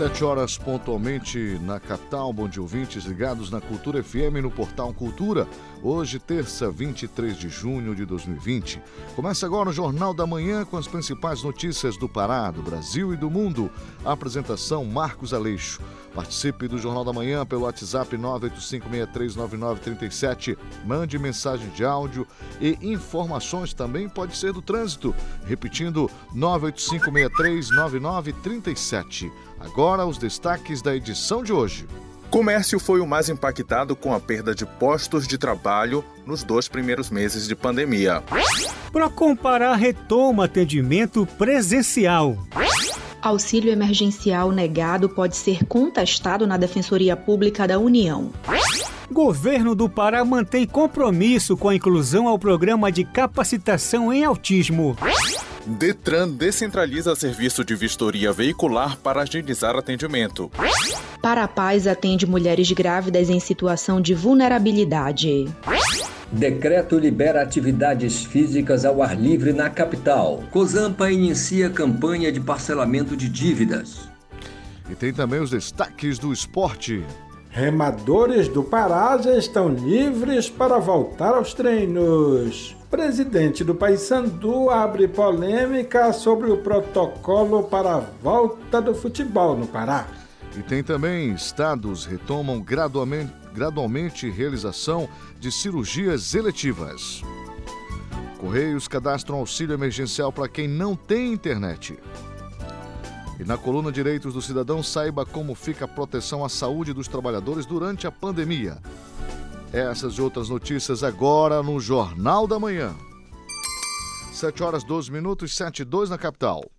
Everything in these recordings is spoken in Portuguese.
Sete horas pontualmente na capital. Bom dia, ouvintes ligados na Cultura FM no Portal Cultura. Hoje, terça, 23 de junho de 2020. Começa agora o Jornal da Manhã com as principais notícias do Pará, do Brasil e do mundo. A apresentação Marcos Aleixo. Participe do Jornal da Manhã pelo WhatsApp 985639937. Mande mensagem de áudio e informações também pode ser do trânsito. Repetindo, 985639937. Agora os destaques da edição de hoje. Comércio foi o mais impactado com a perda de postos de trabalho nos dois primeiros meses de pandemia. Para comparar, retoma atendimento presencial. Auxílio emergencial negado pode ser contestado na Defensoria Pública da União. Governo do Pará mantém compromisso com a inclusão ao programa de capacitação em autismo. Detran descentraliza serviço de vistoria veicular para agilizar atendimento. Para a Paz atende mulheres grávidas em situação de vulnerabilidade. Decreto libera atividades físicas ao ar livre na capital. Cozampa inicia campanha de parcelamento de dívidas. E tem também os destaques do esporte. Remadores do Pará já estão livres para voltar aos treinos. Presidente do Paysandu abre polêmica sobre o protocolo para a volta do futebol no Pará. E tem também estados retomam gradualmente, gradualmente realização de cirurgias eletivas. Correios cadastram auxílio emergencial para quem não tem internet. E na coluna Direitos do Cidadão, saiba como fica a proteção à saúde dos trabalhadores durante a pandemia. Essas e outras notícias agora no Jornal da Manhã. 7 horas 12 minutos, 7 e 2 na capital.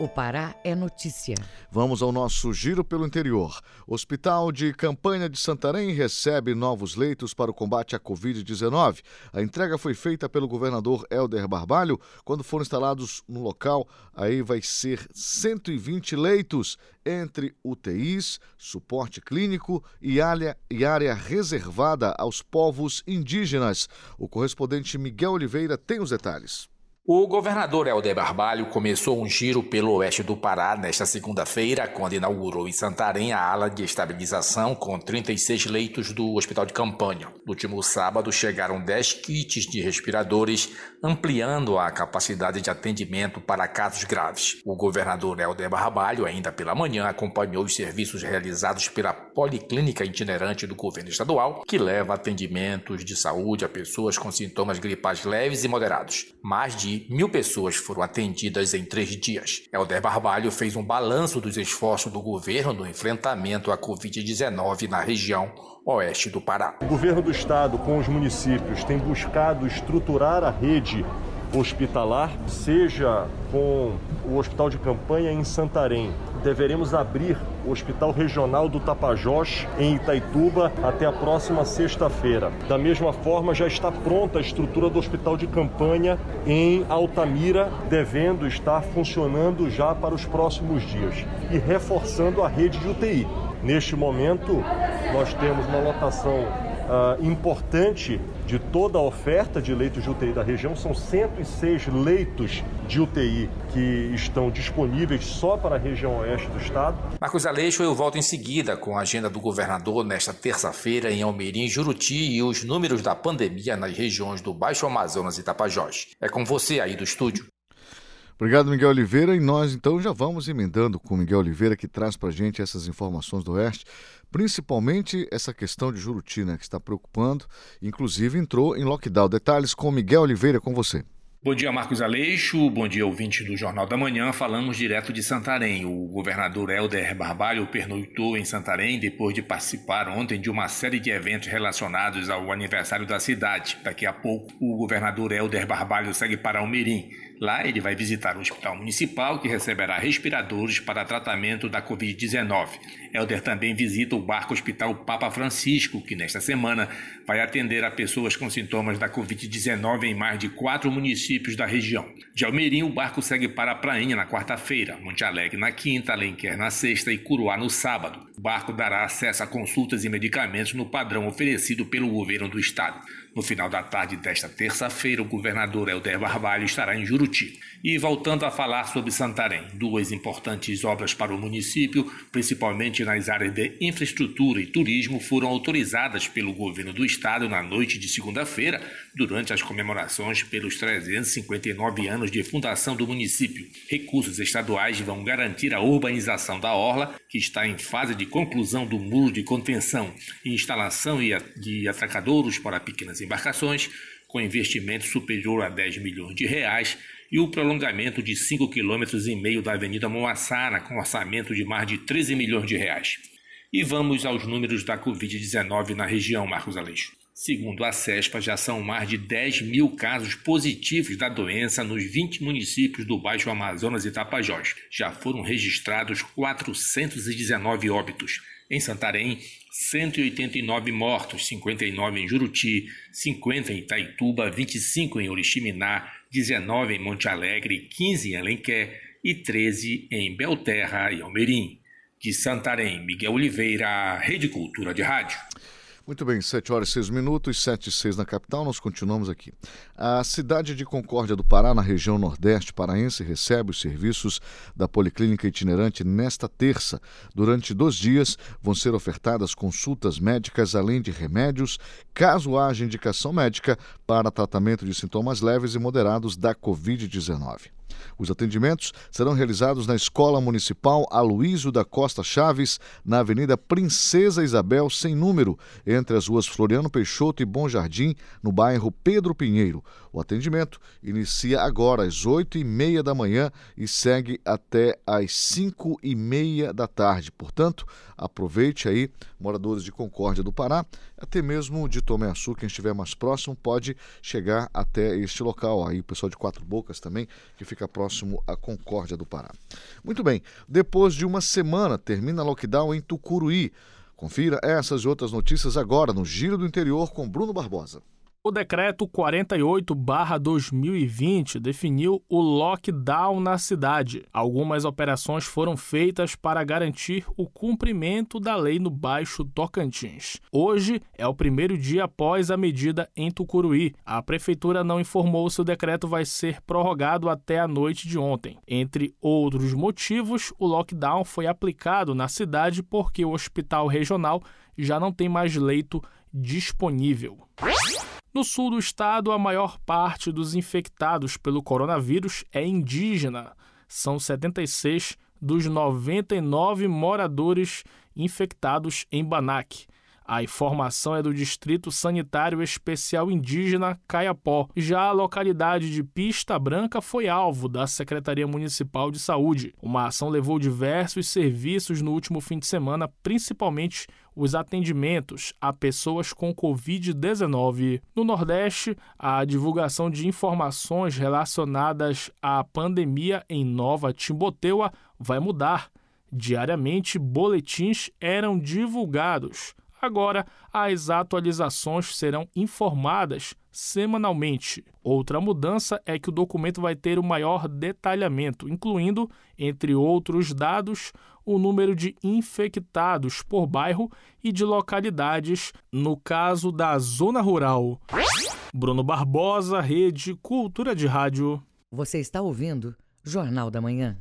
O Pará é notícia. Vamos ao nosso giro pelo interior. Hospital de Campanha de Santarém recebe novos leitos para o combate à Covid-19. A entrega foi feita pelo governador Helder Barbalho quando foram instalados no local. Aí vai ser 120 leitos entre UTIs, suporte clínico e área, e área reservada aos povos indígenas. O correspondente Miguel Oliveira tem os detalhes. O governador Helder Barbalho começou um giro pelo oeste do Pará nesta segunda-feira, quando inaugurou em Santarém a ala de estabilização com 36 leitos do hospital de campanha. No último sábado, chegaram 10 kits de respiradores, ampliando a capacidade de atendimento para casos graves. O governador Helder Barbalho, ainda pela manhã, acompanhou os serviços realizados pela Policlínica Itinerante do governo estadual, que leva atendimentos de saúde a pessoas com sintomas gripais leves e moderados. Mais de mil pessoas foram atendidas em três dias. Helder Barbalho fez um balanço dos esforços do governo no enfrentamento à Covid-19 na região oeste do Pará. O governo do estado, com os municípios, tem buscado estruturar a rede hospitalar, seja com o hospital de campanha em Santarém. Deveremos abrir o Hospital Regional do Tapajós, em Itaituba, até a próxima sexta-feira. Da mesma forma, já está pronta a estrutura do Hospital de Campanha em Altamira, devendo estar funcionando já para os próximos dias e reforçando a rede de UTI. Neste momento, nós temos uma lotação uh, importante de toda a oferta de leitos de UTI da região. São 106 leitos de UTI que estão disponíveis só para a região oeste do estado. Marcos Aleixo, eu volto em seguida com a agenda do governador nesta terça-feira em Almerim, Juruti e os números da pandemia nas regiões do Baixo Amazonas e Tapajós. É com você aí do estúdio. Obrigado, Miguel Oliveira. E nós então já vamos emendando com o Miguel Oliveira, que traz para a gente essas informações do Oeste, principalmente essa questão de Juruti, né, que está preocupando. Inclusive entrou em lockdown. Detalhes com Miguel Oliveira, com você. Bom dia, Marcos Aleixo. Bom dia, ouvinte do Jornal da Manhã. Falamos direto de Santarém. O governador Helder Barbalho pernoitou em Santarém depois de participar ontem de uma série de eventos relacionados ao aniversário da cidade. Daqui a pouco, o governador Helder Barbalho segue para Almirim. Lá ele vai visitar o hospital municipal que receberá respiradores para tratamento da Covid-19. Helder também visita o barco Hospital Papa Francisco, que nesta semana vai atender a pessoas com sintomas da Covid-19 em mais de quatro municípios da região. De Almeirim, o barco segue para a Prainha na quarta-feira, Monte Alegre na quinta, Alenquer na sexta e Curuá no sábado. O barco dará acesso a consultas e medicamentos no padrão oferecido pelo governo do estado. No final da tarde desta terça-feira, o governador Helder Barbalho estará em Juruti. E voltando a falar sobre Santarém, duas importantes obras para o município, principalmente nas áreas de infraestrutura e turismo, foram autorizadas pelo governo do estado na noite de segunda-feira, durante as comemorações pelos 359 anos de fundação do município. Recursos estaduais vão garantir a urbanização da orla, que está em fase de conclusão do muro de contenção e instalação de atracadouros para pequenas embarcações, com investimento superior a 10 milhões de reais, e o prolongamento de 5,5 km da Avenida Moassara, com orçamento de mais de 13 milhões de reais. E vamos aos números da Covid-19 na região, Marcos Aleixo. Segundo a CESPA, já são mais de 10 mil casos positivos da doença nos 20 municípios do Baixo Amazonas e Tapajós. Já foram registrados 419 óbitos. Em Santarém, 189 mortos, 59 em Juruti, 50 em Itaituba, 25 em Oriximiná, 19 em Monte Alegre, 15 em Alenquer e 13 em Belterra e Almerim. De Santarém, Miguel Oliveira, Rede Cultura de Rádio. Muito bem, 7 horas e 6 minutos, 7 e 6 na capital, nós continuamos aqui. A cidade de Concórdia do Pará, na região nordeste paraense, recebe os serviços da Policlínica Itinerante nesta terça. Durante dois dias vão ser ofertadas consultas médicas, além de remédios, caso haja indicação médica para tratamento de sintomas leves e moderados da Covid-19. Os atendimentos serão realizados na Escola Municipal Aloísio da Costa Chaves, na Avenida Princesa Isabel, sem número, entre as ruas Floriano Peixoto e Bom Jardim, no bairro Pedro Pinheiro. O atendimento inicia agora às oito e meia da manhã e segue até às cinco e meia da tarde. Portanto, aproveite aí, moradores de Concórdia do Pará, até mesmo de Tomé Açu, quem estiver mais próximo, pode chegar até este local. Aí o pessoal de Quatro Bocas também, que fica próximo à Concórdia do Pará. Muito bem, depois de uma semana, termina lockdown em Tucuruí. Confira essas e outras notícias agora no Giro do Interior com Bruno Barbosa. O decreto 48/2020 definiu o lockdown na cidade. Algumas operações foram feitas para garantir o cumprimento da lei no Baixo Tocantins. Hoje é o primeiro dia após a medida em Tucuruí. A prefeitura não informou se o decreto vai ser prorrogado até a noite de ontem. Entre outros motivos, o lockdown foi aplicado na cidade porque o hospital regional já não tem mais leito disponível. No sul do estado, a maior parte dos infectados pelo coronavírus é indígena. São 76 dos 99 moradores infectados em Banac. A informação é do Distrito Sanitário Especial Indígena Caiapó. Já a localidade de Pista Branca foi alvo da Secretaria Municipal de Saúde. Uma ação levou diversos serviços no último fim de semana, principalmente os atendimentos a pessoas com Covid-19. No Nordeste, a divulgação de informações relacionadas à pandemia em Nova Timboteua vai mudar. Diariamente, boletins eram divulgados. Agora, as atualizações serão informadas semanalmente. Outra mudança é que o documento vai ter o maior detalhamento, incluindo, entre outros dados, o número de infectados por bairro e de localidades, no caso da zona rural. Bruno Barbosa, Rede Cultura de Rádio. Você está ouvindo Jornal da Manhã.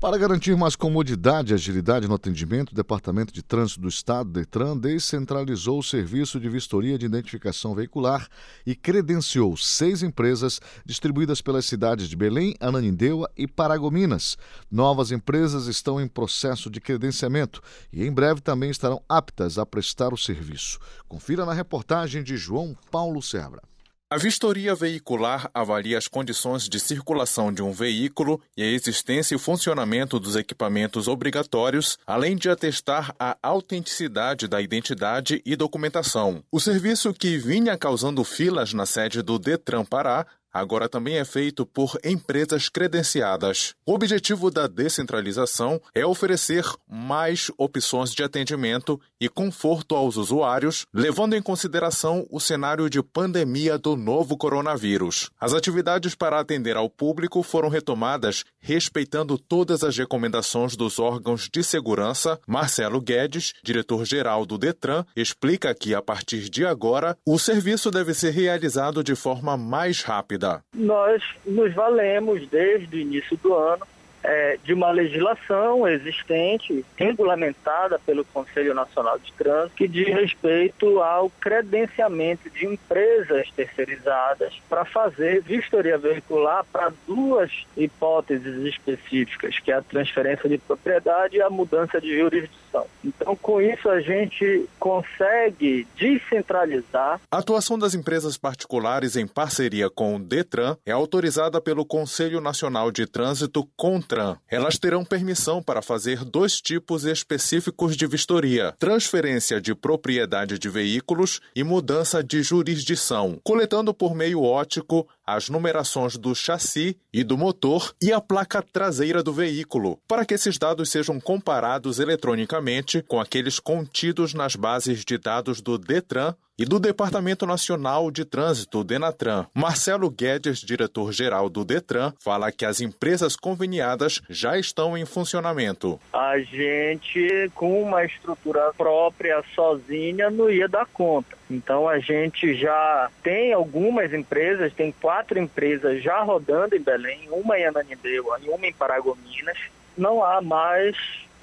Para garantir mais comodidade e agilidade no atendimento, o Departamento de Trânsito do Estado, DETRAN, descentralizou o serviço de vistoria de identificação veicular e credenciou seis empresas distribuídas pelas cidades de Belém, Ananindeua e Paragominas. Novas empresas estão em processo de credenciamento e em breve também estarão aptas a prestar o serviço. Confira na reportagem de João Paulo Sebra. A vistoria veicular avalia as condições de circulação de um veículo e a existência e funcionamento dos equipamentos obrigatórios, além de atestar a autenticidade da identidade e documentação. O serviço que vinha causando filas na sede do Detran Pará agora também é feito por empresas credenciadas. O objetivo da descentralização é oferecer mais opções de atendimento e conforto aos usuários, levando em consideração o cenário de pandemia do novo coronavírus. As atividades para atender ao público foram retomadas respeitando todas as recomendações dos órgãos de segurança. Marcelo Guedes, diretor-geral do Detran, explica que a partir de agora o serviço deve ser realizado de forma mais rápida. Nós nos valemos desde o início do ano é, de uma legislação existente, regulamentada pelo Conselho Nacional de Trânsito, que diz respeito ao credenciamento de empresas terceirizadas para fazer vistoria veicular para duas hipóteses específicas, que é a transferência de propriedade e a mudança de jurisdição. Então, com isso, a gente consegue descentralizar. A atuação das empresas particulares em parceria com o Detran é autorizada pelo Conselho Nacional de Trânsito, CONTRAN. Elas terão permissão para fazer dois tipos específicos de vistoria: transferência de propriedade de veículos e mudança de jurisdição, coletando por meio ótico as numerações do chassi e do motor e a placa traseira do veículo, para que esses dados sejam comparados eletronicamente com aqueles contidos nas bases de dados do Detran e do Departamento Nacional de Trânsito, Denatran. Marcelo Guedes, diretor-geral do Detran, fala que as empresas conveniadas já estão em funcionamento. A gente, com uma estrutura própria, sozinha, não ia dar conta. Então a gente já tem algumas empresas, tem quatro empresas já rodando em Belém, uma em Ananindeua e uma em Paragominas. Não há mais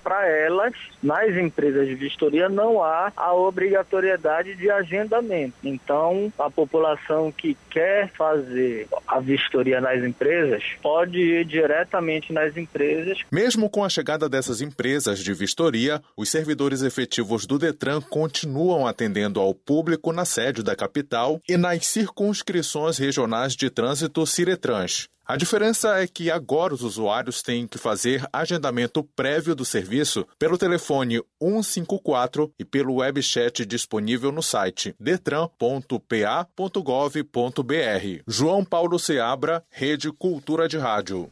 para elas, nas empresas de vistoria, não há a obrigatoriedade de agendamento. Então, a população que quer fazer a vistoria nas empresas pode ir diretamente nas empresas. Mesmo com a chegada dessas empresas de vistoria, os servidores efetivos do Detran continuam atendendo ao público na sede da capital e nas circunscrições regionais de trânsito Ciretrans. A diferença é que agora os usuários têm que fazer agendamento prévio do serviço pelo telefone 154 e pelo webchat disponível no site detran.pa.gov.br. João Paulo Seabra, Rede Cultura de Rádio.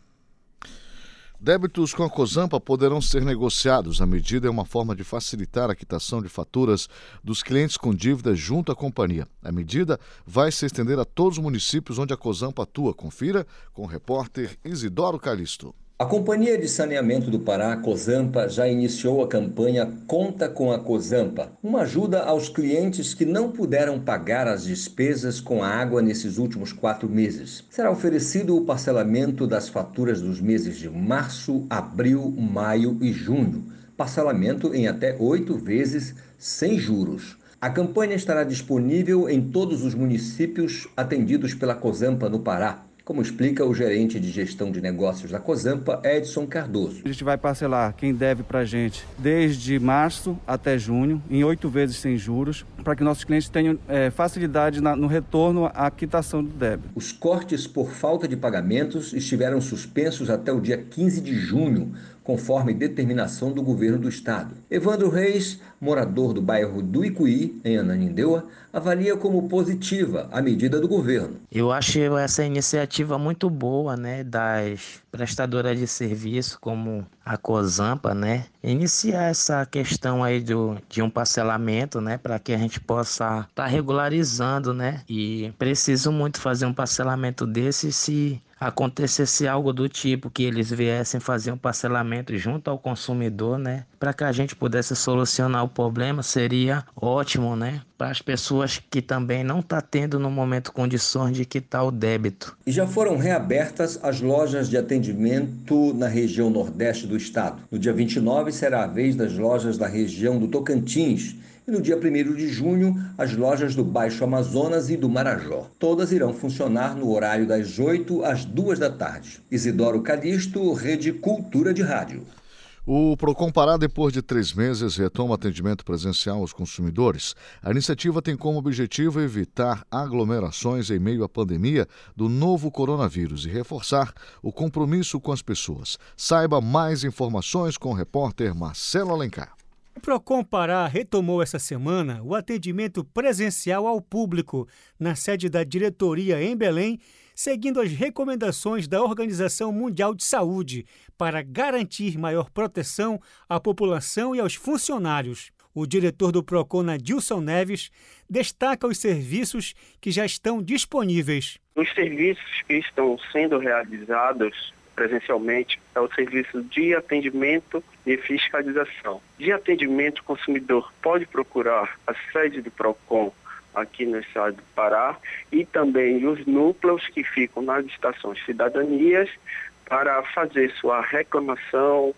Débitos com a COSAMPA poderão ser negociados. A medida é uma forma de facilitar a quitação de faturas dos clientes com dívidas junto à companhia. A medida vai se estender a todos os municípios onde a COSAMPA atua. Confira com o repórter Isidoro Calixto. A Companhia de Saneamento do Pará, COSAMPA, já iniciou a campanha Conta com a COSAMPA, uma ajuda aos clientes que não puderam pagar as despesas com a água nesses últimos quatro meses. Será oferecido o parcelamento das faturas dos meses de março, abril, maio e junho, parcelamento em até oito vezes sem juros. A campanha estará disponível em todos os municípios atendidos pela COSAMPA no Pará como explica o gerente de gestão de negócios da Cozampa, Edson Cardoso. A gente vai parcelar quem deve para a gente desde março até junho, em oito vezes sem juros, para que nossos clientes tenham é, facilidade na, no retorno à quitação do débito. Os cortes por falta de pagamentos estiveram suspensos até o dia 15 de junho, conforme determinação do governo do estado. Evandro Reis, morador do bairro do Icuí, em Ananindeua, avalia como positiva a medida do governo. Eu acho essa iniciativa muito boa, né, das prestadoras de serviço como a Cozampa, né, iniciar essa questão aí do, de um parcelamento, né, para que a gente possa estar tá regularizando, né, e preciso muito fazer um parcelamento desse se acontecesse algo do tipo que eles viessem fazer um parcelamento junto ao consumidor, né, para que a gente pudesse solucionar o problema, seria ótimo, né, para as pessoas que também não tá tendo no momento condições de quitar o débito. E já foram reabertas as lojas de atendimento na região nordeste do estado. No dia 29 será a vez das lojas da região do Tocantins e no dia 1 de junho, as lojas do Baixo Amazonas e do Marajó. Todas irão funcionar no horário das 8 às 2 da tarde. Isidoro Calixto, Rede Cultura de Rádio. O Procon Pará, depois de três meses, retoma atendimento presencial aos consumidores. A iniciativa tem como objetivo evitar aglomerações em meio à pandemia do novo coronavírus e reforçar o compromisso com as pessoas. Saiba mais informações com o repórter Marcelo Alencar. O Procon Pará retomou essa semana o atendimento presencial ao público na sede da diretoria em Belém, seguindo as recomendações da Organização Mundial de Saúde para garantir maior proteção à população e aos funcionários. O diretor do Procon, Adilson Neves, destaca os serviços que já estão disponíveis. Os serviços que estão sendo realizados presencialmente é o serviço de atendimento e fiscalização. De atendimento, o consumidor pode procurar a sede do PROCON aqui no estado do Pará e também os núcleos que ficam nas estações cidadanias para fazer sua reclamação,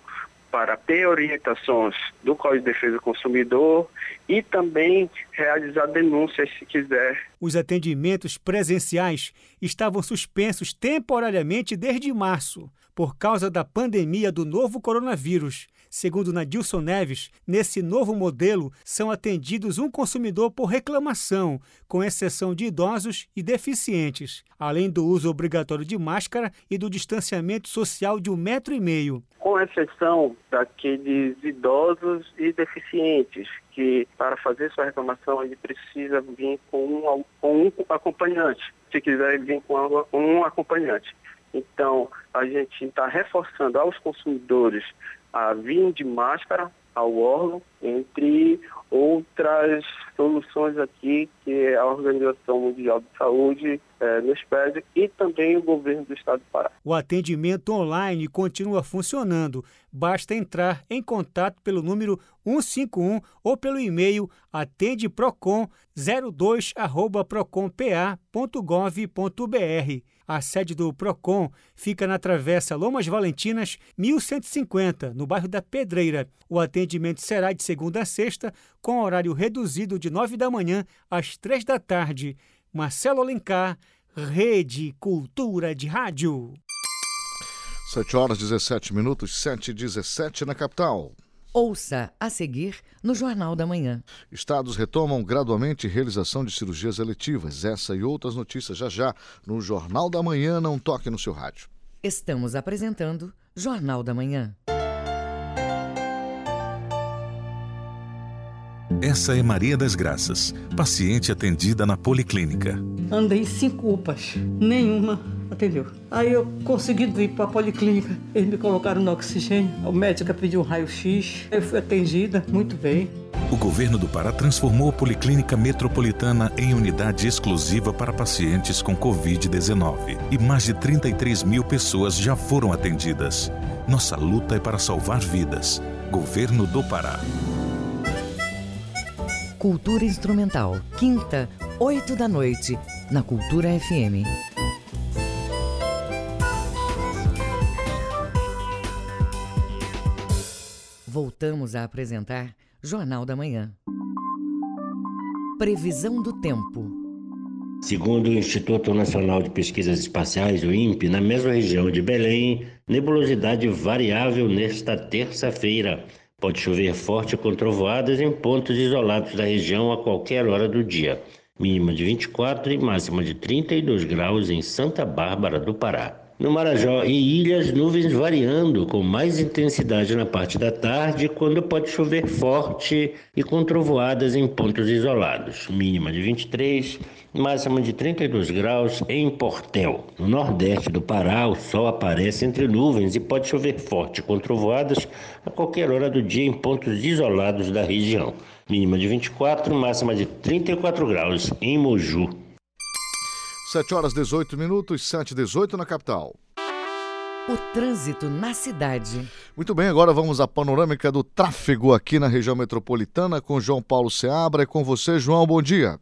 para ter orientações do Código de Defesa do Consumidor e também realizar denúncias se quiser. Os atendimentos presenciais estavam suspensos temporariamente desde março, por causa da pandemia do novo coronavírus. Segundo Nadilson Neves, nesse novo modelo são atendidos um consumidor por reclamação, com exceção de idosos e deficientes, além do uso obrigatório de máscara e do distanciamento social de um metro e meio. Com exceção daqueles idosos e deficientes, que para fazer sua reclamação ele precisa vir com um, com um acompanhante, se quiser vir com um acompanhante. Então, a gente está reforçando aos consumidores a vinho de máscara ao órgão, entre outras soluções aqui que a Organização Mundial de Saúde é, nos pede e também o governo do estado do Pará. O atendimento online continua funcionando. Basta entrar em contato pelo número 151 ou pelo e-mail atendeprocon02@procompa.gov.br. A sede do Procon fica na Travessa Lomas Valentinas, 1150, no bairro da Pedreira. O atendimento será de segunda a sexta, com horário reduzido de 9 da manhã às 3 da tarde. Marcelo Alencar, Rede Cultura de Rádio. 7 horas 17 minutos, 7 e 17 na capital. Ouça a seguir no Jornal da Manhã. Estados retomam gradualmente realização de cirurgias eletivas. Essa e outras notícias já já no Jornal da Manhã. Não toque no seu rádio. Estamos apresentando Jornal da Manhã. Essa é Maria das Graças, paciente atendida na Policlínica. Andei cinco UPAs, nenhuma atendeu. Aí eu consegui ir para a policlínica, eles me colocaram no oxigênio, o médico pediu um raio-x, eu fui atendida muito bem. O governo do Pará transformou a Policlínica Metropolitana em unidade exclusiva para pacientes com Covid-19 e mais de 33 mil pessoas já foram atendidas. Nossa luta é para salvar vidas. Governo do Pará. Cultura Instrumental, quinta, oito da noite, na Cultura FM. Voltamos a apresentar Jornal da Manhã. Previsão do tempo. Segundo o Instituto Nacional de Pesquisas Espaciais, o INPE, na mesma região de Belém, nebulosidade variável nesta terça-feira. Pode chover forte com trovoadas em pontos isolados da região a qualquer hora do dia. Mínima de 24 e máxima de 32 graus em Santa Bárbara do Pará. No Marajó e ilhas, nuvens variando com mais intensidade na parte da tarde, quando pode chover forte e com trovoadas em pontos isolados. Mínima de 23, máxima de 32 graus em Portel. No nordeste do Pará, o sol aparece entre nuvens e pode chover forte com trovoadas a qualquer hora do dia em pontos isolados da região. Mínima de 24, máxima de 34 graus em Moju. 7 horas 18 minutos, 7 e 18 na capital. O trânsito na cidade. Muito bem, agora vamos à panorâmica do tráfego aqui na região metropolitana com João Paulo Seabra. E com você, João, bom dia.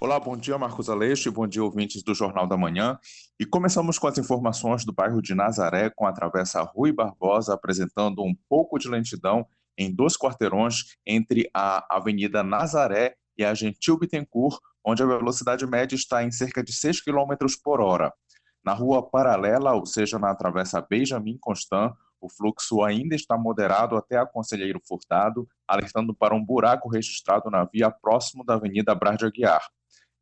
Olá, bom dia, Marcos Aleixo, e bom dia, ouvintes do Jornal da Manhã. E começamos com as informações do bairro de Nazaré, com a travessa Rui Barbosa apresentando um pouco de lentidão em dois quarteirões entre a Avenida Nazaré e a Gentil Bittencourt, onde a velocidade média está em cerca de 6 km por hora. Na rua paralela, ou seja, na travessa Benjamin Constant, o fluxo ainda está moderado até a Conselheiro Furtado, alertando para um buraco registrado na via próximo da Avenida Brás de Aguiar.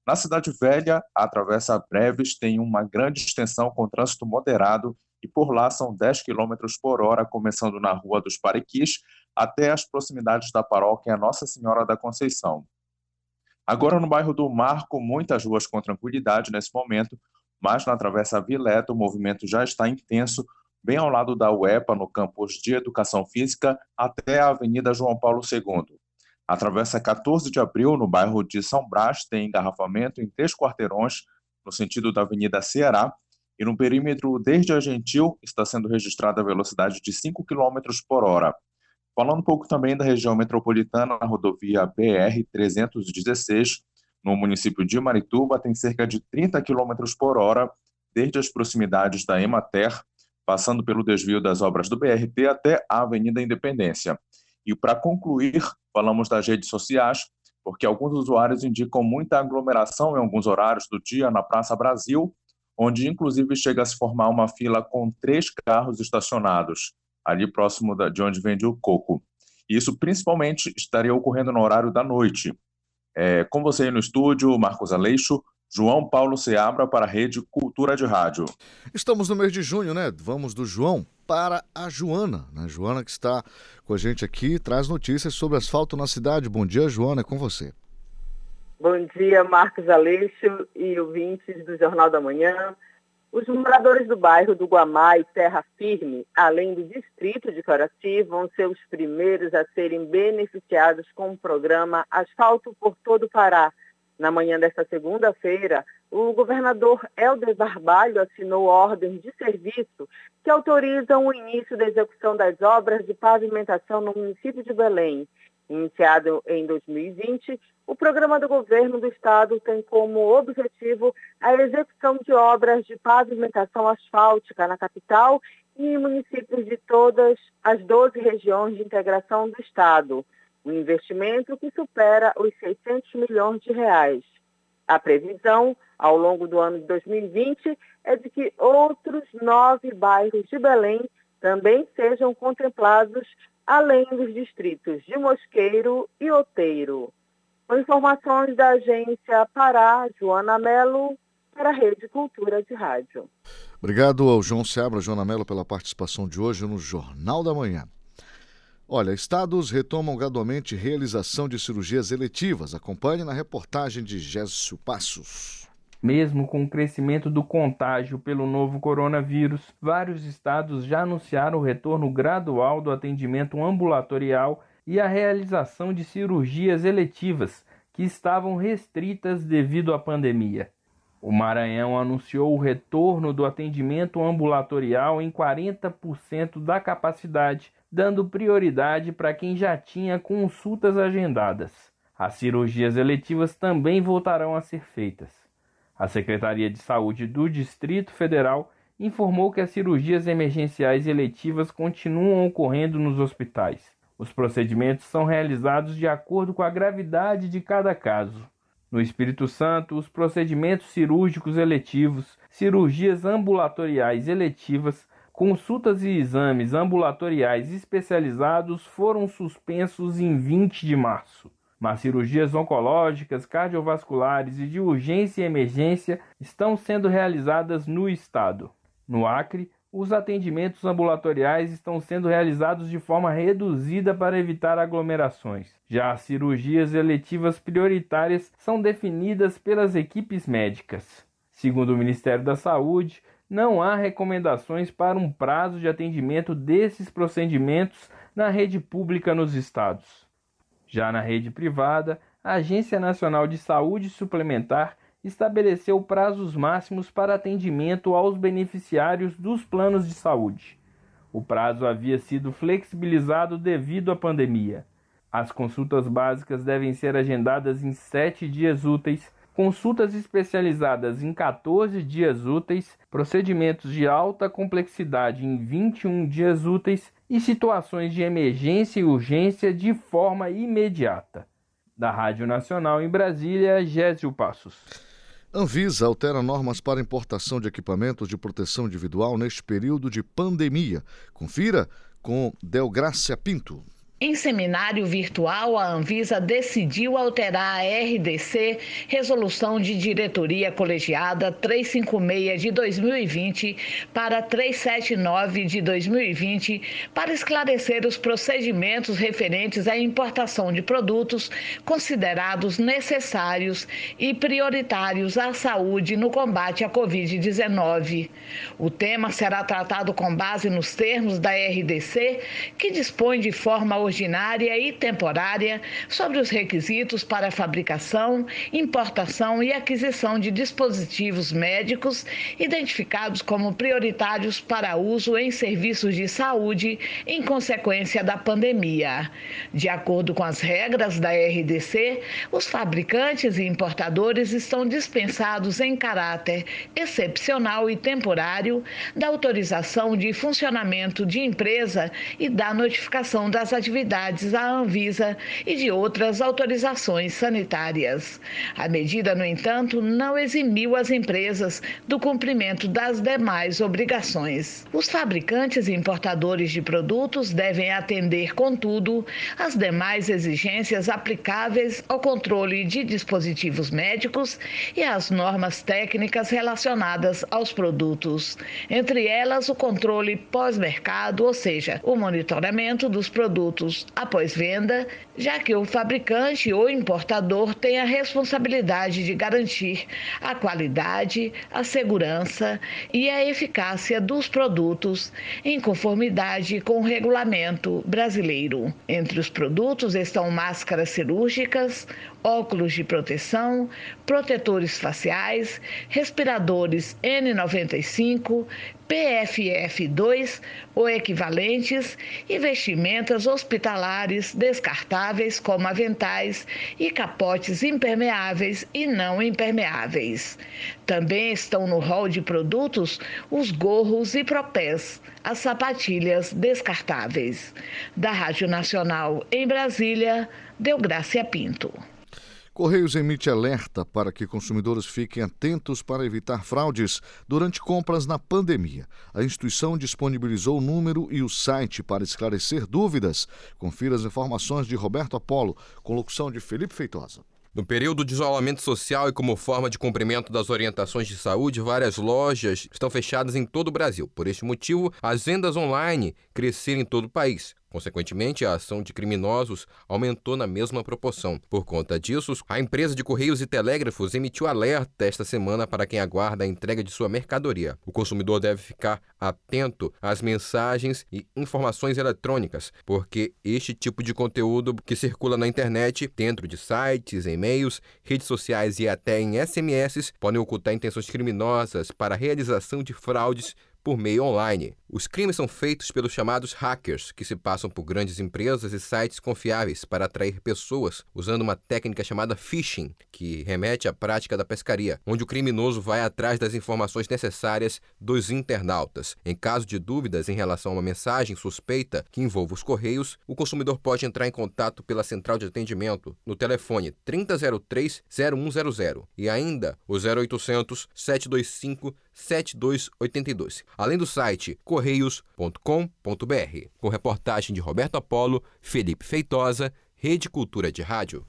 Na Cidade Velha, a travessa Breves tem uma grande extensão com trânsito moderado e por lá são 10 km por hora, começando na Rua dos Parequis até as proximidades da paróquia Nossa Senhora da Conceição. Agora no bairro do Marco, muitas ruas com tranquilidade nesse momento, mas na Travessa Vileto o movimento já está intenso, bem ao lado da UEPA, no campus de Educação Física, até a Avenida João Paulo II. A Travessa 14 de Abril, no bairro de São Brás, tem engarrafamento em três quarteirões, no sentido da Avenida Ceará, e no perímetro desde a Gentil está sendo registrada a velocidade de 5 km por hora. Falando um pouco também da região metropolitana, a rodovia BR-316, no município de Marituba, tem cerca de 30 km por hora, desde as proximidades da Emater, passando pelo desvio das obras do BRT até a Avenida Independência. E para concluir, falamos das redes sociais, porque alguns usuários indicam muita aglomeração em alguns horários do dia na Praça Brasil, onde inclusive chega a se formar uma fila com três carros estacionados ali próximo de onde vende o coco. Isso principalmente estaria ocorrendo no horário da noite. É, com você aí no estúdio, Marcos Aleixo, João Paulo Seabra para a Rede Cultura de Rádio. Estamos no mês de junho, né? Vamos do João para a Joana. Né? Joana que está com a gente aqui, traz notícias sobre asfalto na cidade. Bom dia, Joana, é com você. Bom dia, Marcos Aleixo e ouvintes do Jornal da Manhã. Os moradores do bairro do Guamá e Terra Firme, além do distrito de Coraci, vão ser os primeiros a serem beneficiados com o programa Asfalto por Todo o Pará. Na manhã desta segunda-feira, o governador Helder Barbalho assinou ordens de serviço que autorizam o início da execução das obras de pavimentação no município de Belém. Iniciado em 2020, o programa do governo do estado tem como objetivo a execução de obras de pavimentação asfáltica na capital e em municípios de todas as 12 regiões de integração do estado. Um investimento que supera os 600 milhões de reais. A previsão, ao longo do ano de 2020, é de que outros nove bairros de Belém também sejam contemplados além dos distritos de Mosqueiro e Oteiro. Com informações da agência Pará, Joana Melo, para a Rede Cultura de Rádio. Obrigado ao João Seabra, Joana Melo, pela participação de hoje no Jornal da Manhã. Olha, estados retomam gradualmente realização de cirurgias eletivas. Acompanhe na reportagem de Gésio Passos. Mesmo com o crescimento do contágio pelo novo coronavírus, vários estados já anunciaram o retorno gradual do atendimento ambulatorial e a realização de cirurgias eletivas que estavam restritas devido à pandemia. O Maranhão anunciou o retorno do atendimento ambulatorial em 40% da capacidade, dando prioridade para quem já tinha consultas agendadas. As cirurgias eletivas também voltarão a ser feitas. A Secretaria de Saúde do Distrito Federal informou que as cirurgias emergenciais eletivas continuam ocorrendo nos hospitais. Os procedimentos são realizados de acordo com a gravidade de cada caso. No Espírito Santo, os procedimentos cirúrgicos eletivos, cirurgias ambulatoriais eletivas, consultas e exames ambulatoriais especializados foram suspensos em 20 de março mas cirurgias oncológicas, cardiovasculares e de urgência e emergência estão sendo realizadas no estado. No Acre, os atendimentos ambulatoriais estão sendo realizados de forma reduzida para evitar aglomerações. Já as cirurgias eletivas prioritárias são definidas pelas equipes médicas. Segundo o Ministério da Saúde, não há recomendações para um prazo de atendimento desses procedimentos na rede pública nos estados. Já na rede privada, a Agência Nacional de Saúde Suplementar estabeleceu prazos máximos para atendimento aos beneficiários dos planos de saúde. O prazo havia sido flexibilizado devido à pandemia. As consultas básicas devem ser agendadas em sete dias úteis, consultas especializadas em 14 dias úteis, procedimentos de alta complexidade em 21 dias úteis e situações de emergência e urgência de forma imediata. Da Rádio Nacional em Brasília, Gésio Passos. Anvisa altera normas para importação de equipamentos de proteção individual neste período de pandemia. Confira com Delgrácia Pinto. Em seminário virtual, a Anvisa decidiu alterar a RDC, Resolução de Diretoria Colegiada 356 de 2020, para 379 de 2020, para esclarecer os procedimentos referentes à importação de produtos considerados necessários e prioritários à saúde no combate à Covid-19. O tema será tratado com base nos termos da RDC, que dispõe de forma ordinária e temporária sobre os requisitos para fabricação, importação e aquisição de dispositivos médicos identificados como prioritários para uso em serviços de saúde em consequência da pandemia. De acordo com as regras da RDC, os fabricantes e importadores estão dispensados em caráter excepcional e temporário da autorização de funcionamento de empresa e da notificação das atividades à Anvisa e de outras autorizações sanitárias. A medida, no entanto, não eximiu as empresas do cumprimento das demais obrigações. Os fabricantes e importadores de produtos devem atender, contudo, às demais exigências aplicáveis ao controle de dispositivos médicos e às normas técnicas relacionadas aos produtos, entre elas o controle pós-mercado, ou seja, o monitoramento dos produtos após venda, já que o fabricante ou importador tem a responsabilidade de garantir a qualidade, a segurança e a eficácia dos produtos em conformidade com o regulamento brasileiro. Entre os produtos estão máscaras cirúrgicas, óculos de proteção, protetores faciais, respiradores N95, PFF2 ou equivalentes e vestimentas hospitalares descartáveis como aventais e capotes impermeáveis e não impermeáveis. Também estão no rol de produtos os gorros e propés, as sapatilhas descartáveis. Da Rádio Nacional em Brasília, Delgrácia Pinto. Correios emite alerta para que consumidores fiquem atentos para evitar fraudes durante compras na pandemia. A instituição disponibilizou o número e o site para esclarecer dúvidas. Confira as informações de Roberto Apolo, com locução de Felipe Feitosa. No período de isolamento social e como forma de cumprimento das orientações de saúde, várias lojas estão fechadas em todo o Brasil. Por este motivo, as vendas online cresceram em todo o país. Consequentemente, a ação de criminosos aumentou na mesma proporção. Por conta disso, a empresa de Correios e Telégrafos emitiu alerta esta semana para quem aguarda a entrega de sua mercadoria. O consumidor deve ficar atento às mensagens e informações eletrônicas, porque este tipo de conteúdo que circula na internet, dentro de sites, e-mails, redes sociais e até em SMS, podem ocultar intenções criminosas para a realização de fraudes por meio online. Os crimes são feitos pelos chamados hackers, que se passam por grandes empresas e sites confiáveis para atrair pessoas, usando uma técnica chamada phishing, que remete à prática da pescaria, onde o criminoso vai atrás das informações necessárias dos internautas. Em caso de dúvidas em relação a uma mensagem suspeita que envolva os correios, o consumidor pode entrar em contato pela central de atendimento no telefone 3003 0100 e ainda o 0800 725 7282, além do site correios.com.br. Com reportagem de Roberto Apolo, Felipe Feitosa, Rede Cultura de Rádio.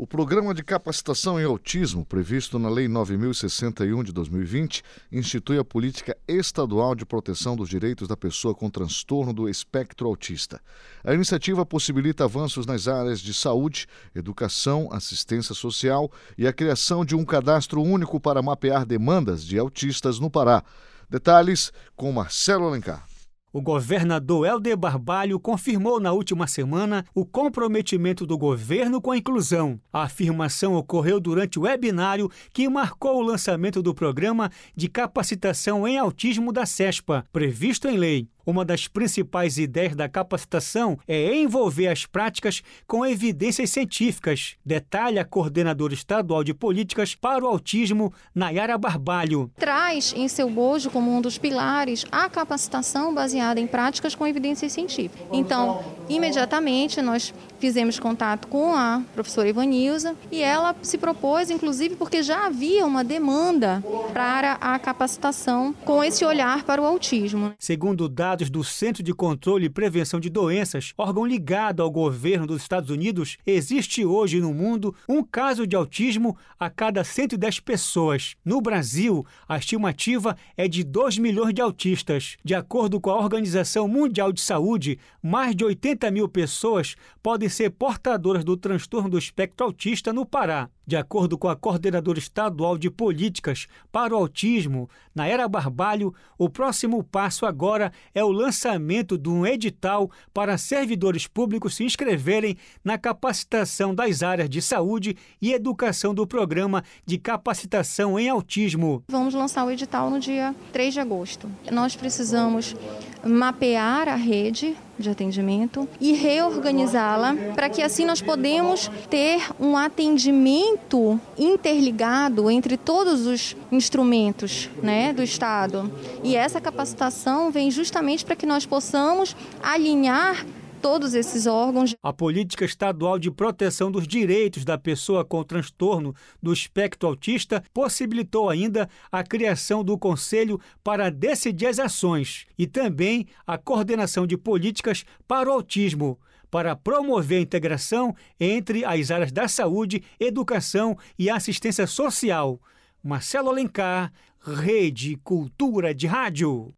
O programa de capacitação em autismo, previsto na Lei 9061 de 2020, institui a política estadual de proteção dos direitos da pessoa com transtorno do espectro autista. A iniciativa possibilita avanços nas áreas de saúde, educação, assistência social e a criação de um cadastro único para mapear demandas de autistas no Pará. Detalhes com Marcelo Alencar. O governador Helder Barbalho confirmou na última semana o comprometimento do governo com a inclusão. A afirmação ocorreu durante o webinário que marcou o lançamento do programa de capacitação em autismo da CESPA, previsto em lei. Uma das principais ideias da capacitação é envolver as práticas com evidências científicas, detalha a coordenadora estadual de políticas para o autismo, Nayara Barbalho. Traz em seu bojo como um dos pilares a capacitação baseada em práticas com evidências científicas. Então, imediatamente nós fizemos contato com a professora Ivanilza e ela se propôs, inclusive, porque já havia uma demanda para a capacitação com esse olhar para o autismo. Segundo dados do Centro de Controle e Prevenção de Doenças, órgão ligado ao governo dos Estados Unidos, existe hoje no mundo um caso de autismo a cada 110 pessoas. No Brasil, a estimativa é de 2 milhões de autistas. De acordo com a Organização Mundial de Saúde, mais de 80 mil pessoas podem ser portadoras do transtorno do espectro autista no Pará. De acordo com a coordenadora estadual de políticas para o autismo, Naera Barbalho, o próximo passo agora é o lançamento de um edital para servidores públicos se inscreverem na capacitação das áreas de saúde e educação do programa de capacitação em autismo. Vamos lançar o edital no dia 3 de agosto. Nós precisamos mapear a rede de atendimento e reorganizá-la para que assim nós podemos ter um atendimento interligado entre todos os instrumentos né, do Estado. E essa capacitação vem justamente para que nós possamos alinhar todos esses órgãos. A política estadual de proteção dos direitos da pessoa com transtorno do espectro autista possibilitou ainda a criação do Conselho para decidir as ações e também a coordenação de políticas para o autismo. Para promover a integração entre as áreas da saúde, educação e assistência social. Marcelo Alencar, Rede Cultura de Rádio.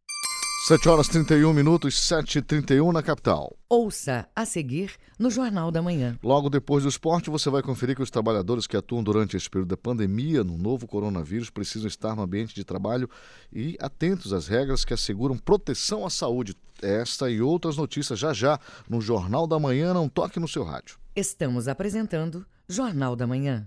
7 horas 31 minutos, 7h31 na capital. Ouça a seguir no Jornal da Manhã. Logo depois do esporte, você vai conferir que os trabalhadores que atuam durante esse período da pandemia no novo coronavírus precisam estar no ambiente de trabalho e atentos às regras que asseguram proteção à saúde. Esta e outras notícias já já no Jornal da Manhã. Não toque no seu rádio. Estamos apresentando Jornal da Manhã.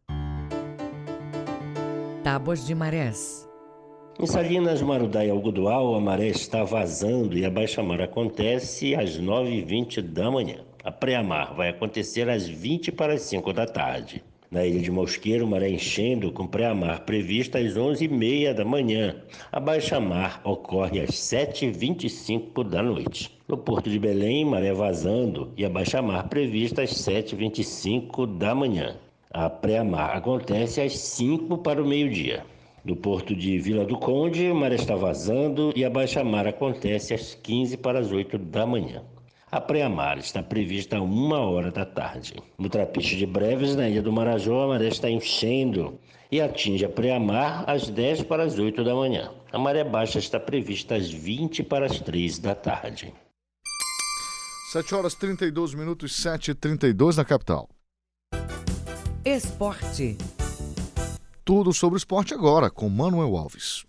Tábuas de Marés. Em Salinas, Marudá e Algodual, a maré está vazando e a baixa-mar acontece às 9h20 da manhã. A pré-mar vai acontecer às 20 para as 5 da tarde. Na ilha de Mosqueiro, maré enchendo com pré-mar prevista às 11h30 da manhã. A baixa-mar ocorre às 7h25 da noite. No Porto de Belém, maré vazando e a baixa-mar prevista às 7h25 da manhã. A pré-mar acontece às 5 para o meio-dia. No porto de Vila do Conde, a maré está vazando e a baixa-mar acontece às 15 para as 8 da manhã. A pré-mar está prevista a uma hora da tarde. No Trapiche de Breves, na Ilha do Marajó, a maré está enchendo e atinge a pré-mar às 10 para as 8 da manhã. A maré baixa está prevista às 20 para as 3 da tarde. 7 horas 32 minutos, 7 e 32 na capital. Esporte. Tudo sobre o esporte agora com Manuel Alves.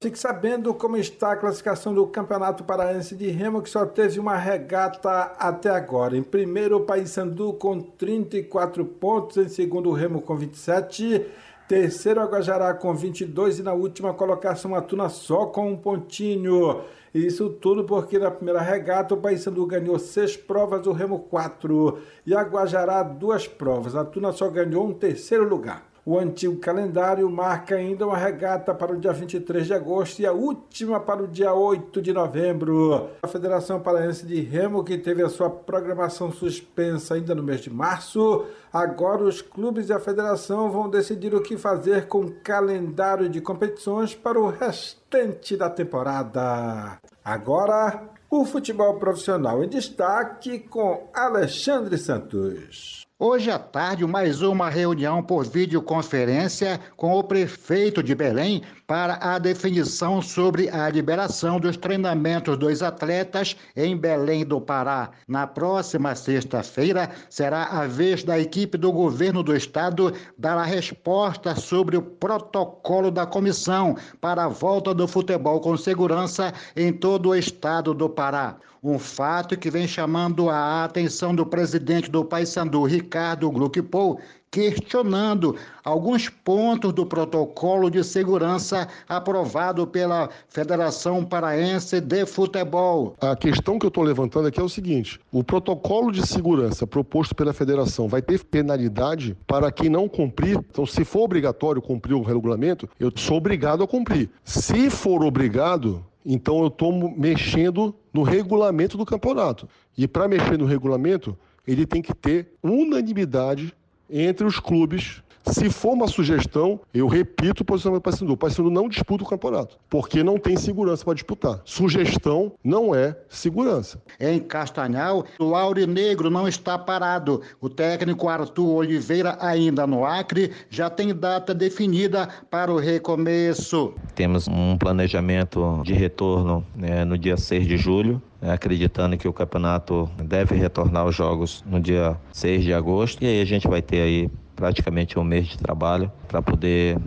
Fique sabendo como está a classificação do Campeonato Paraense de Remo, que só teve uma regata até agora. Em primeiro, o Paysandu com 34 pontos, em segundo, o Remo com 27, terceiro, a Guajará com 22 e na última colocação, a Tuna só com um pontinho. Isso tudo porque na primeira regata o Paysandu ganhou seis provas, o Remo quatro e a Guajará duas provas. A Tuna só ganhou um terceiro lugar. O antigo calendário marca ainda uma regata para o dia 23 de agosto e a última para o dia 8 de novembro. A Federação Paraense de Remo, que teve a sua programação suspensa ainda no mês de março, agora os clubes e a federação vão decidir o que fazer com o calendário de competições para o restante da temporada. Agora, o futebol profissional em destaque com Alexandre Santos. Hoje à tarde, mais uma reunião por videoconferência com o prefeito de Belém para a definição sobre a liberação dos treinamentos dos atletas em Belém do Pará. Na próxima sexta-feira, será a vez da equipe do governo do estado dar a resposta sobre o protocolo da comissão para a volta do futebol com segurança em todo o estado do Pará. Um fato que vem chamando a atenção do presidente do Paysandu, Ricardo Gluckpol, questionando alguns pontos do protocolo de segurança aprovado pela Federação Paraense de Futebol. A questão que eu estou levantando aqui é o seguinte: o protocolo de segurança proposto pela federação vai ter penalidade para quem não cumprir? Então, se for obrigatório cumprir o regulamento, eu sou obrigado a cumprir. Se for obrigado, então eu estou mexendo no regulamento do campeonato. E para mexer no regulamento, ele tem que ter unanimidade entre os clubes. Se for uma sugestão, eu repito o posicionamento do Paysandu. O Paysandu não disputa o campeonato, porque não tem segurança para disputar. Sugestão não é segurança. Em Castanhal, o Aurinegro não está parado. O técnico Arthur Oliveira, ainda no Acre, já tem data definida para o recomeço. Temos um planejamento de retorno né, no dia 6 de julho. Né, acreditando que o campeonato deve retornar aos jogos no dia 6 de agosto. E aí a gente vai ter aí praticamente um mês de trabalho para poder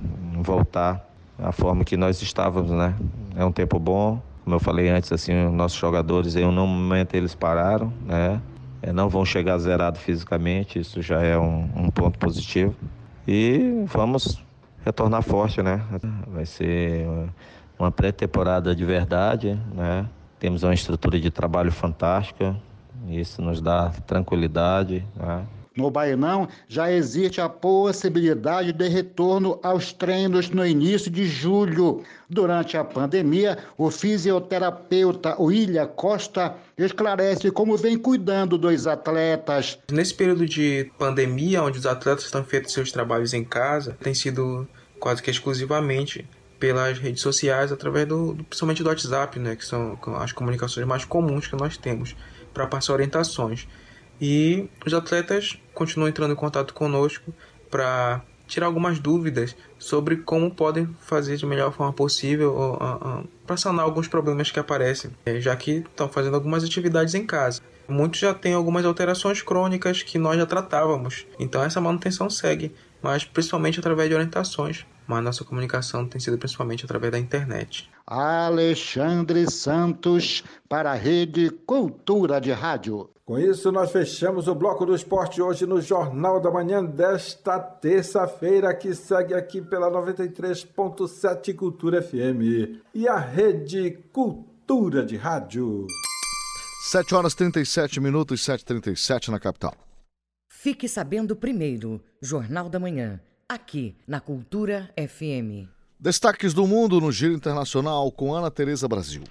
voltar à forma que nós estávamos, né? É um tempo bom, como eu falei antes, assim, os nossos jogadores em um momento eles pararam, né? É, não vão chegar zerado fisicamente, isso já é um, um ponto positivo. E vamos retornar forte, né? Vai ser uma pré-temporada de verdade, né? Temos uma estrutura de trabalho fantástica, isso nos dá tranquilidade. Né? No Bainão já existe a possibilidade de retorno aos treinos no início de julho. Durante a pandemia, o fisioterapeuta William Costa esclarece como vem cuidando dos atletas. Nesse período de pandemia, onde os atletas estão feitos seus trabalhos em casa, tem sido quase que exclusivamente pelas redes sociais, através do, principalmente do WhatsApp, né, que são as comunicações mais comuns que nós temos para passar orientações. E os atletas continuam entrando em contato conosco para tirar algumas dúvidas sobre como podem fazer de melhor forma possível para sanar alguns problemas que aparecem, é, já que estão fazendo algumas atividades em casa. Muitos já têm algumas alterações crônicas que nós já tratávamos, então essa manutenção segue, mas principalmente através de orientações mas nossa comunicação tem sido principalmente através da internet. Alexandre Santos para a Rede Cultura de Rádio. Com isso, nós fechamos o bloco do esporte hoje no Jornal da Manhã desta terça-feira, que segue aqui pela 93.7 Cultura FM e a Rede Cultura de Rádio. 7 horas 37 minutos, 7h37 na capital. Fique sabendo primeiro, Jornal da Manhã aqui na Cultura FM. Destaques do mundo no Giro Internacional com Ana Tereza Brasil.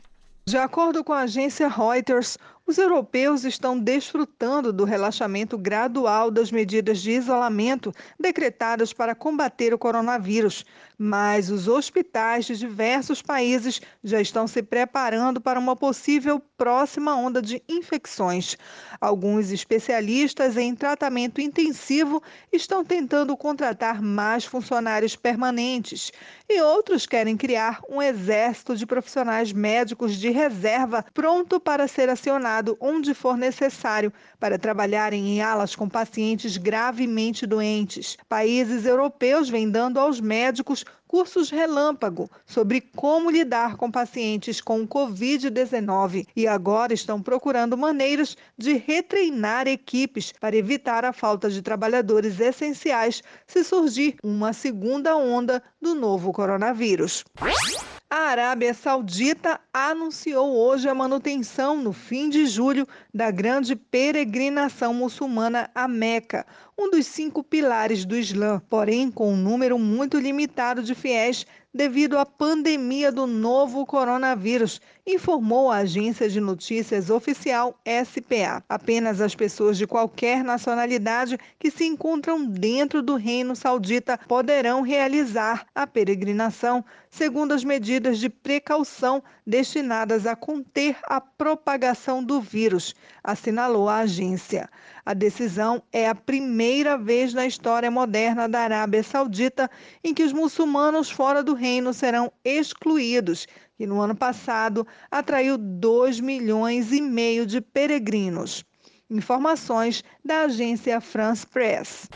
De acordo com a agência Reuters, os europeus estão desfrutando do relaxamento gradual das medidas de isolamento decretadas para combater o coronavírus, mas os hospitais de diversos países já estão se preparando para uma possível próxima onda de infecções. Alguns especialistas em tratamento intensivo estão tentando contratar mais funcionários permanentes e outros querem criar um exército de profissionais médicos de reserva pronto para ser acionado onde for necessário para trabalharem em alas com pacientes gravemente doentes. Países europeus vêm dando aos médicos cursos relâmpago sobre como lidar com pacientes com Covid-19 e agora estão procurando maneiras de retreinar equipes para evitar a falta de trabalhadores essenciais se surgir uma segunda onda do novo coronavírus. A Arábia Saudita anunciou hoje a manutenção, no fim de julho, da grande peregrinação muçulmana a Meca, um dos cinco pilares do Islã, porém com um número muito limitado de fiéis devido à pandemia do novo coronavírus, informou a agência de notícias oficial SPA. Apenas as pessoas de qualquer nacionalidade que se encontram dentro do Reino Saudita poderão realizar a peregrinação, segundo as medidas de precaução destinadas a conter a propagação do vírus, assinalou a agência. A decisão é a primeira vez na história moderna da Arábia Saudita em que os muçulmanos fora do reino serão excluídos, que no ano passado atraiu 2 milhões e meio de peregrinos. Informações da agência France Press.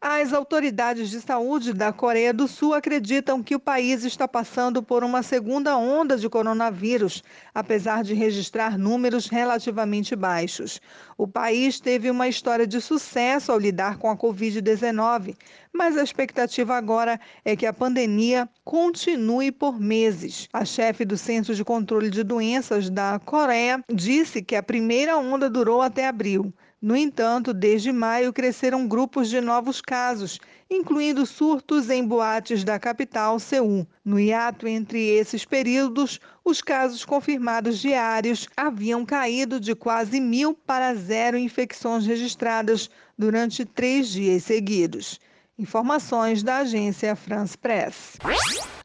As autoridades de saúde da Coreia do Sul acreditam que o país está passando por uma segunda onda de coronavírus, apesar de registrar números relativamente baixos. O país teve uma história de sucesso ao lidar com a Covid-19, mas a expectativa agora é que a pandemia continue por meses. A chefe do Centro de Controle de Doenças da Coreia disse que a primeira onda durou até abril. No entanto, desde maio cresceram grupos de novos casos, incluindo surtos em boates da capital, Seul. No hiato entre esses períodos, os casos confirmados diários haviam caído de quase mil para zero infecções registradas durante três dias seguidos. Informações da agência France Press.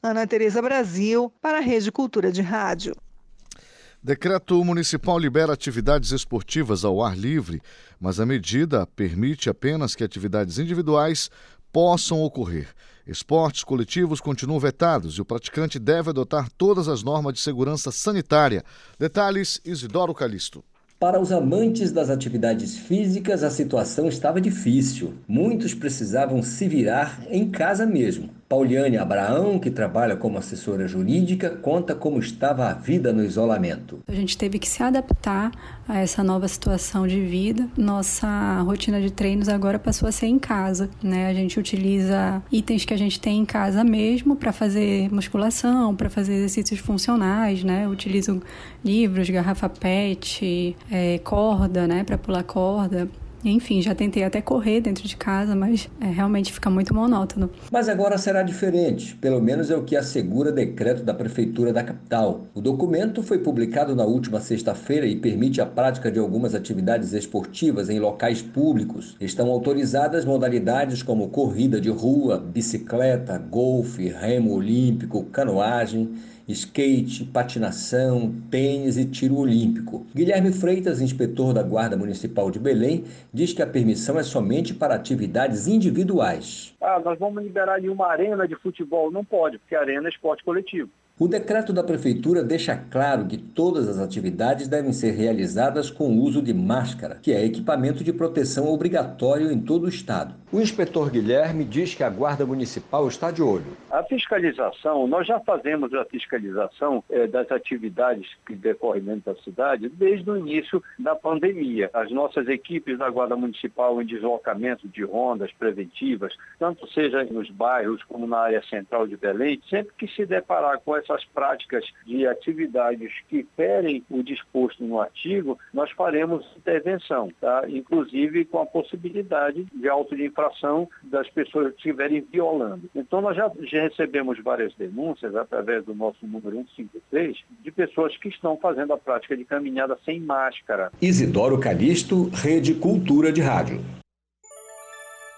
Ana Tereza Brasil, para a Rede Cultura de Rádio. Decreto municipal libera atividades esportivas ao ar livre, mas a medida permite apenas que atividades individuais possam ocorrer. Esportes coletivos continuam vetados e o praticante deve adotar todas as normas de segurança sanitária. Detalhes: Isidoro Calixto. Para os amantes das atividades físicas, a situação estava difícil. Muitos precisavam se virar em casa mesmo. Pauliane Abraão, que trabalha como assessora jurídica, conta como estava a vida no isolamento. A gente teve que se adaptar a essa nova situação de vida. Nossa rotina de treinos agora passou a ser em casa, né? A gente utiliza itens que a gente tem em casa mesmo para fazer musculação, para fazer exercícios funcionais, né? Eu utilizo livros, garrafa PET, é, corda, né, para pular corda. Enfim, já tentei até correr dentro de casa, mas é, realmente fica muito monótono. Mas agora será diferente, pelo menos é o que assegura decreto da Prefeitura da capital. O documento foi publicado na última sexta-feira e permite a prática de algumas atividades esportivas em locais públicos. Estão autorizadas modalidades como corrida de rua, bicicleta, golfe, remo olímpico, canoagem skate, patinação, tênis e tiro olímpico. Guilherme Freitas, inspetor da Guarda Municipal de Belém, diz que a permissão é somente para atividades individuais. Ah, nós vamos liberar ali uma arena de futebol. Não pode, porque arena é esporte coletivo. O decreto da Prefeitura deixa claro que todas as atividades devem ser realizadas com o uso de máscara, que é equipamento de proteção obrigatório em todo o Estado. O inspetor Guilherme diz que a Guarda Municipal está de olho. A fiscalização, nós já fazemos a fiscalização eh, das atividades que decorrem dentro da cidade desde o início da pandemia. As nossas equipes da Guarda Municipal em deslocamento de rondas preventivas, tanto seja nos bairros como na área central de Belém, sempre que se deparar com essa essas práticas de atividades que ferem o disposto no artigo, nós faremos intervenção, tá? inclusive com a possibilidade de auto de infração das pessoas que estiverem violando. Então, nós já, já recebemos várias denúncias através do nosso número 153 de pessoas que estão fazendo a prática de caminhada sem máscara. Isidoro Calixto, Rede Cultura de Rádio.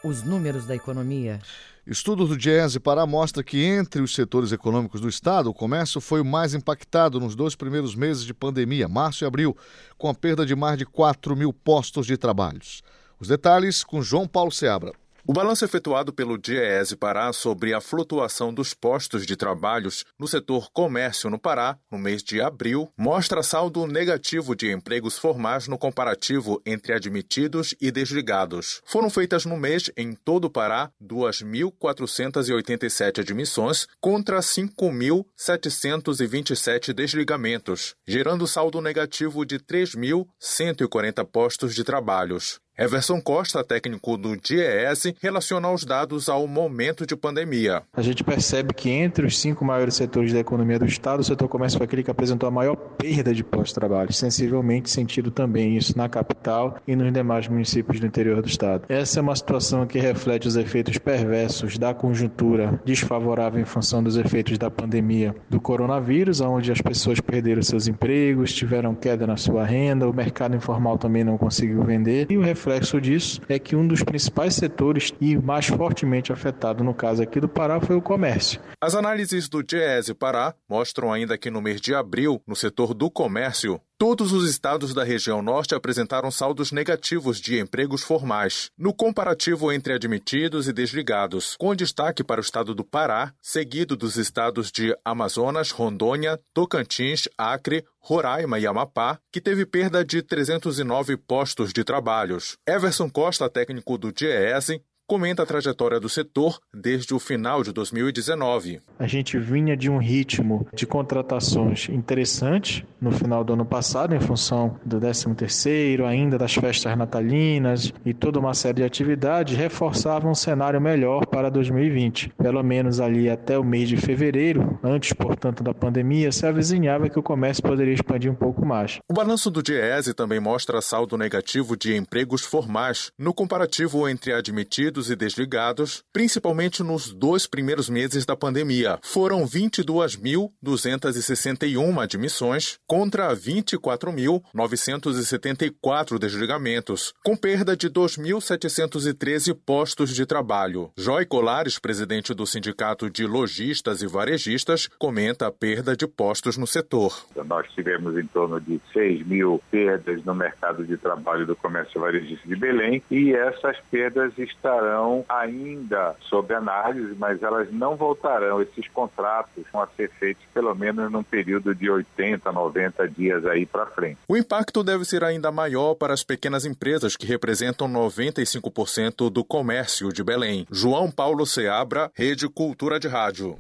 Os números da economia. Estudo do Diese Pará mostra que entre os setores econômicos do Estado, o comércio foi o mais impactado nos dois primeiros meses de pandemia, março e abril, com a perda de mais de 4 mil postos de trabalhos. Os detalhes com João Paulo Seabra. O balanço efetuado pelo DIEESE Pará sobre a flutuação dos postos de trabalhos no setor comércio no Pará, no mês de abril, mostra saldo negativo de empregos formais no comparativo entre admitidos e desligados. Foram feitas no mês, em todo o Pará, 2.487 admissões contra 5.727 desligamentos, gerando saldo negativo de 3.140 postos de trabalhos. Everson Costa, técnico do DIEESE, relaciona os dados ao momento de pandemia. A gente percebe que entre os cinco maiores setores da economia do Estado, o setor comércio foi aquele que apresentou a maior perda de pós-trabalho, sensivelmente sentido também isso na capital e nos demais municípios do interior do Estado. Essa é uma situação que reflete os efeitos perversos da conjuntura desfavorável em função dos efeitos da pandemia do coronavírus, onde as pessoas perderam seus empregos, tiveram queda na sua renda, o mercado informal também não conseguiu vender e o reflexo reflexo disso é que um dos principais setores e mais fortemente afetado no caso aqui do Pará foi o comércio. As análises do Diese Pará mostram ainda que no mês de abril, no setor do comércio, Todos os estados da região norte apresentaram saldos negativos de empregos formais, no comparativo entre admitidos e desligados, com destaque para o estado do Pará, seguido dos estados de Amazonas, Rondônia, Tocantins, Acre, Roraima e Amapá, que teve perda de 309 postos de trabalhos. Everson Costa, técnico do DIEESE, comenta a trajetória do setor desde o final de 2019. A gente vinha de um ritmo de contratações interessante no final do ano passado, em função do 13º, ainda das festas natalinas e toda uma série de atividades, reforçava um cenário melhor para 2020. Pelo menos ali até o mês de fevereiro, antes, portanto, da pandemia, se avizinhava que o comércio poderia expandir um pouco mais. O balanço do Diese também mostra saldo negativo de empregos formais no comparativo entre admitidos e desligados, principalmente nos dois primeiros meses da pandemia. Foram 22.261 admissões contra 24.974 desligamentos, com perda de 2.713 postos de trabalho. Joy Colares, presidente do Sindicato de Lojistas e Varejistas, comenta a perda de postos no setor. Nós tivemos em torno de 6 mil perdas no mercado de trabalho do comércio varejista de Belém e essas perdas estarão ainda sob análise, mas elas não voltarão. Esses contratos vão ser feitos pelo menos num período de 80, 90 dias aí para frente. O impacto deve ser ainda maior para as pequenas empresas que representam 95% do comércio de Belém. João Paulo Seabra, Rede Cultura de Rádio.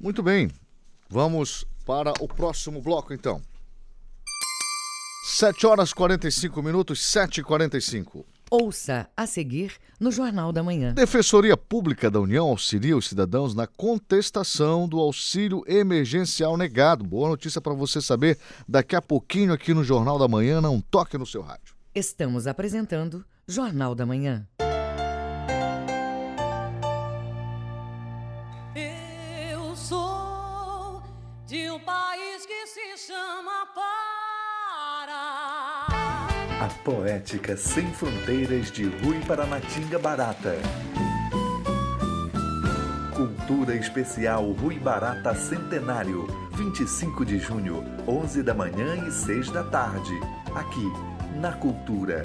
Muito bem. Vamos para o próximo bloco então. 7 horas 45 minutos, 7 e 45 Ouça a seguir no Jornal da Manhã. Defensoria Pública da União auxilia os cidadãos na contestação do auxílio emergencial negado. Boa notícia para você saber daqui a pouquinho aqui no Jornal da Manhã. Não toque no seu rádio. Estamos apresentando Jornal da Manhã. A poética sem fronteiras de Rui Paranatinga Barata. Cultura Especial Rui Barata Centenário, 25 de junho, 11 da manhã e 6 da tarde. Aqui, na Cultura.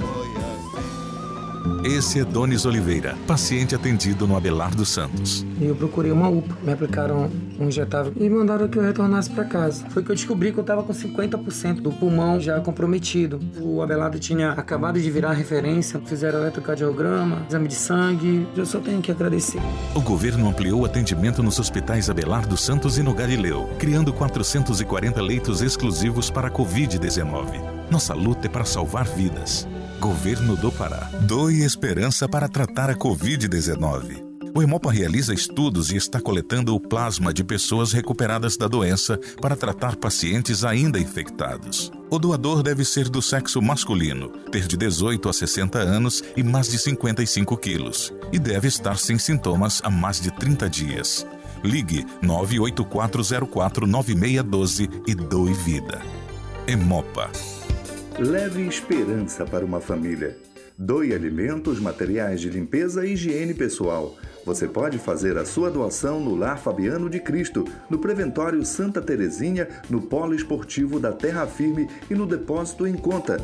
Esse é Donis Oliveira, paciente atendido no Abelardo Santos. Eu procurei uma UPA, me aplicaram um injetável e mandaram que eu retornasse para casa. Foi que eu descobri que eu estava com 50% do pulmão já comprometido. O Abelardo tinha acabado de virar referência, fizeram eletrocardiograma, exame de sangue. Eu só tenho que agradecer. O governo ampliou o atendimento nos hospitais Abelardo Santos e no Galileu, criando 440 leitos exclusivos para a Covid-19. Nossa luta é para salvar vidas. Governo do Pará. Doe esperança para tratar a Covid-19. O Hemopa realiza estudos e está coletando o plasma de pessoas recuperadas da doença para tratar pacientes ainda infectados. O doador deve ser do sexo masculino, ter de 18 a 60 anos e mais de 55 quilos, e deve estar sem sintomas há mais de 30 dias. Ligue 984049612 e doe vida. Hemopa. Leve esperança para uma família. Doe alimentos, materiais de limpeza e higiene pessoal. Você pode fazer a sua doação no Lar Fabiano de Cristo, no Preventório Santa Terezinha, no Polo Esportivo da Terra Firme e no Depósito em Conta.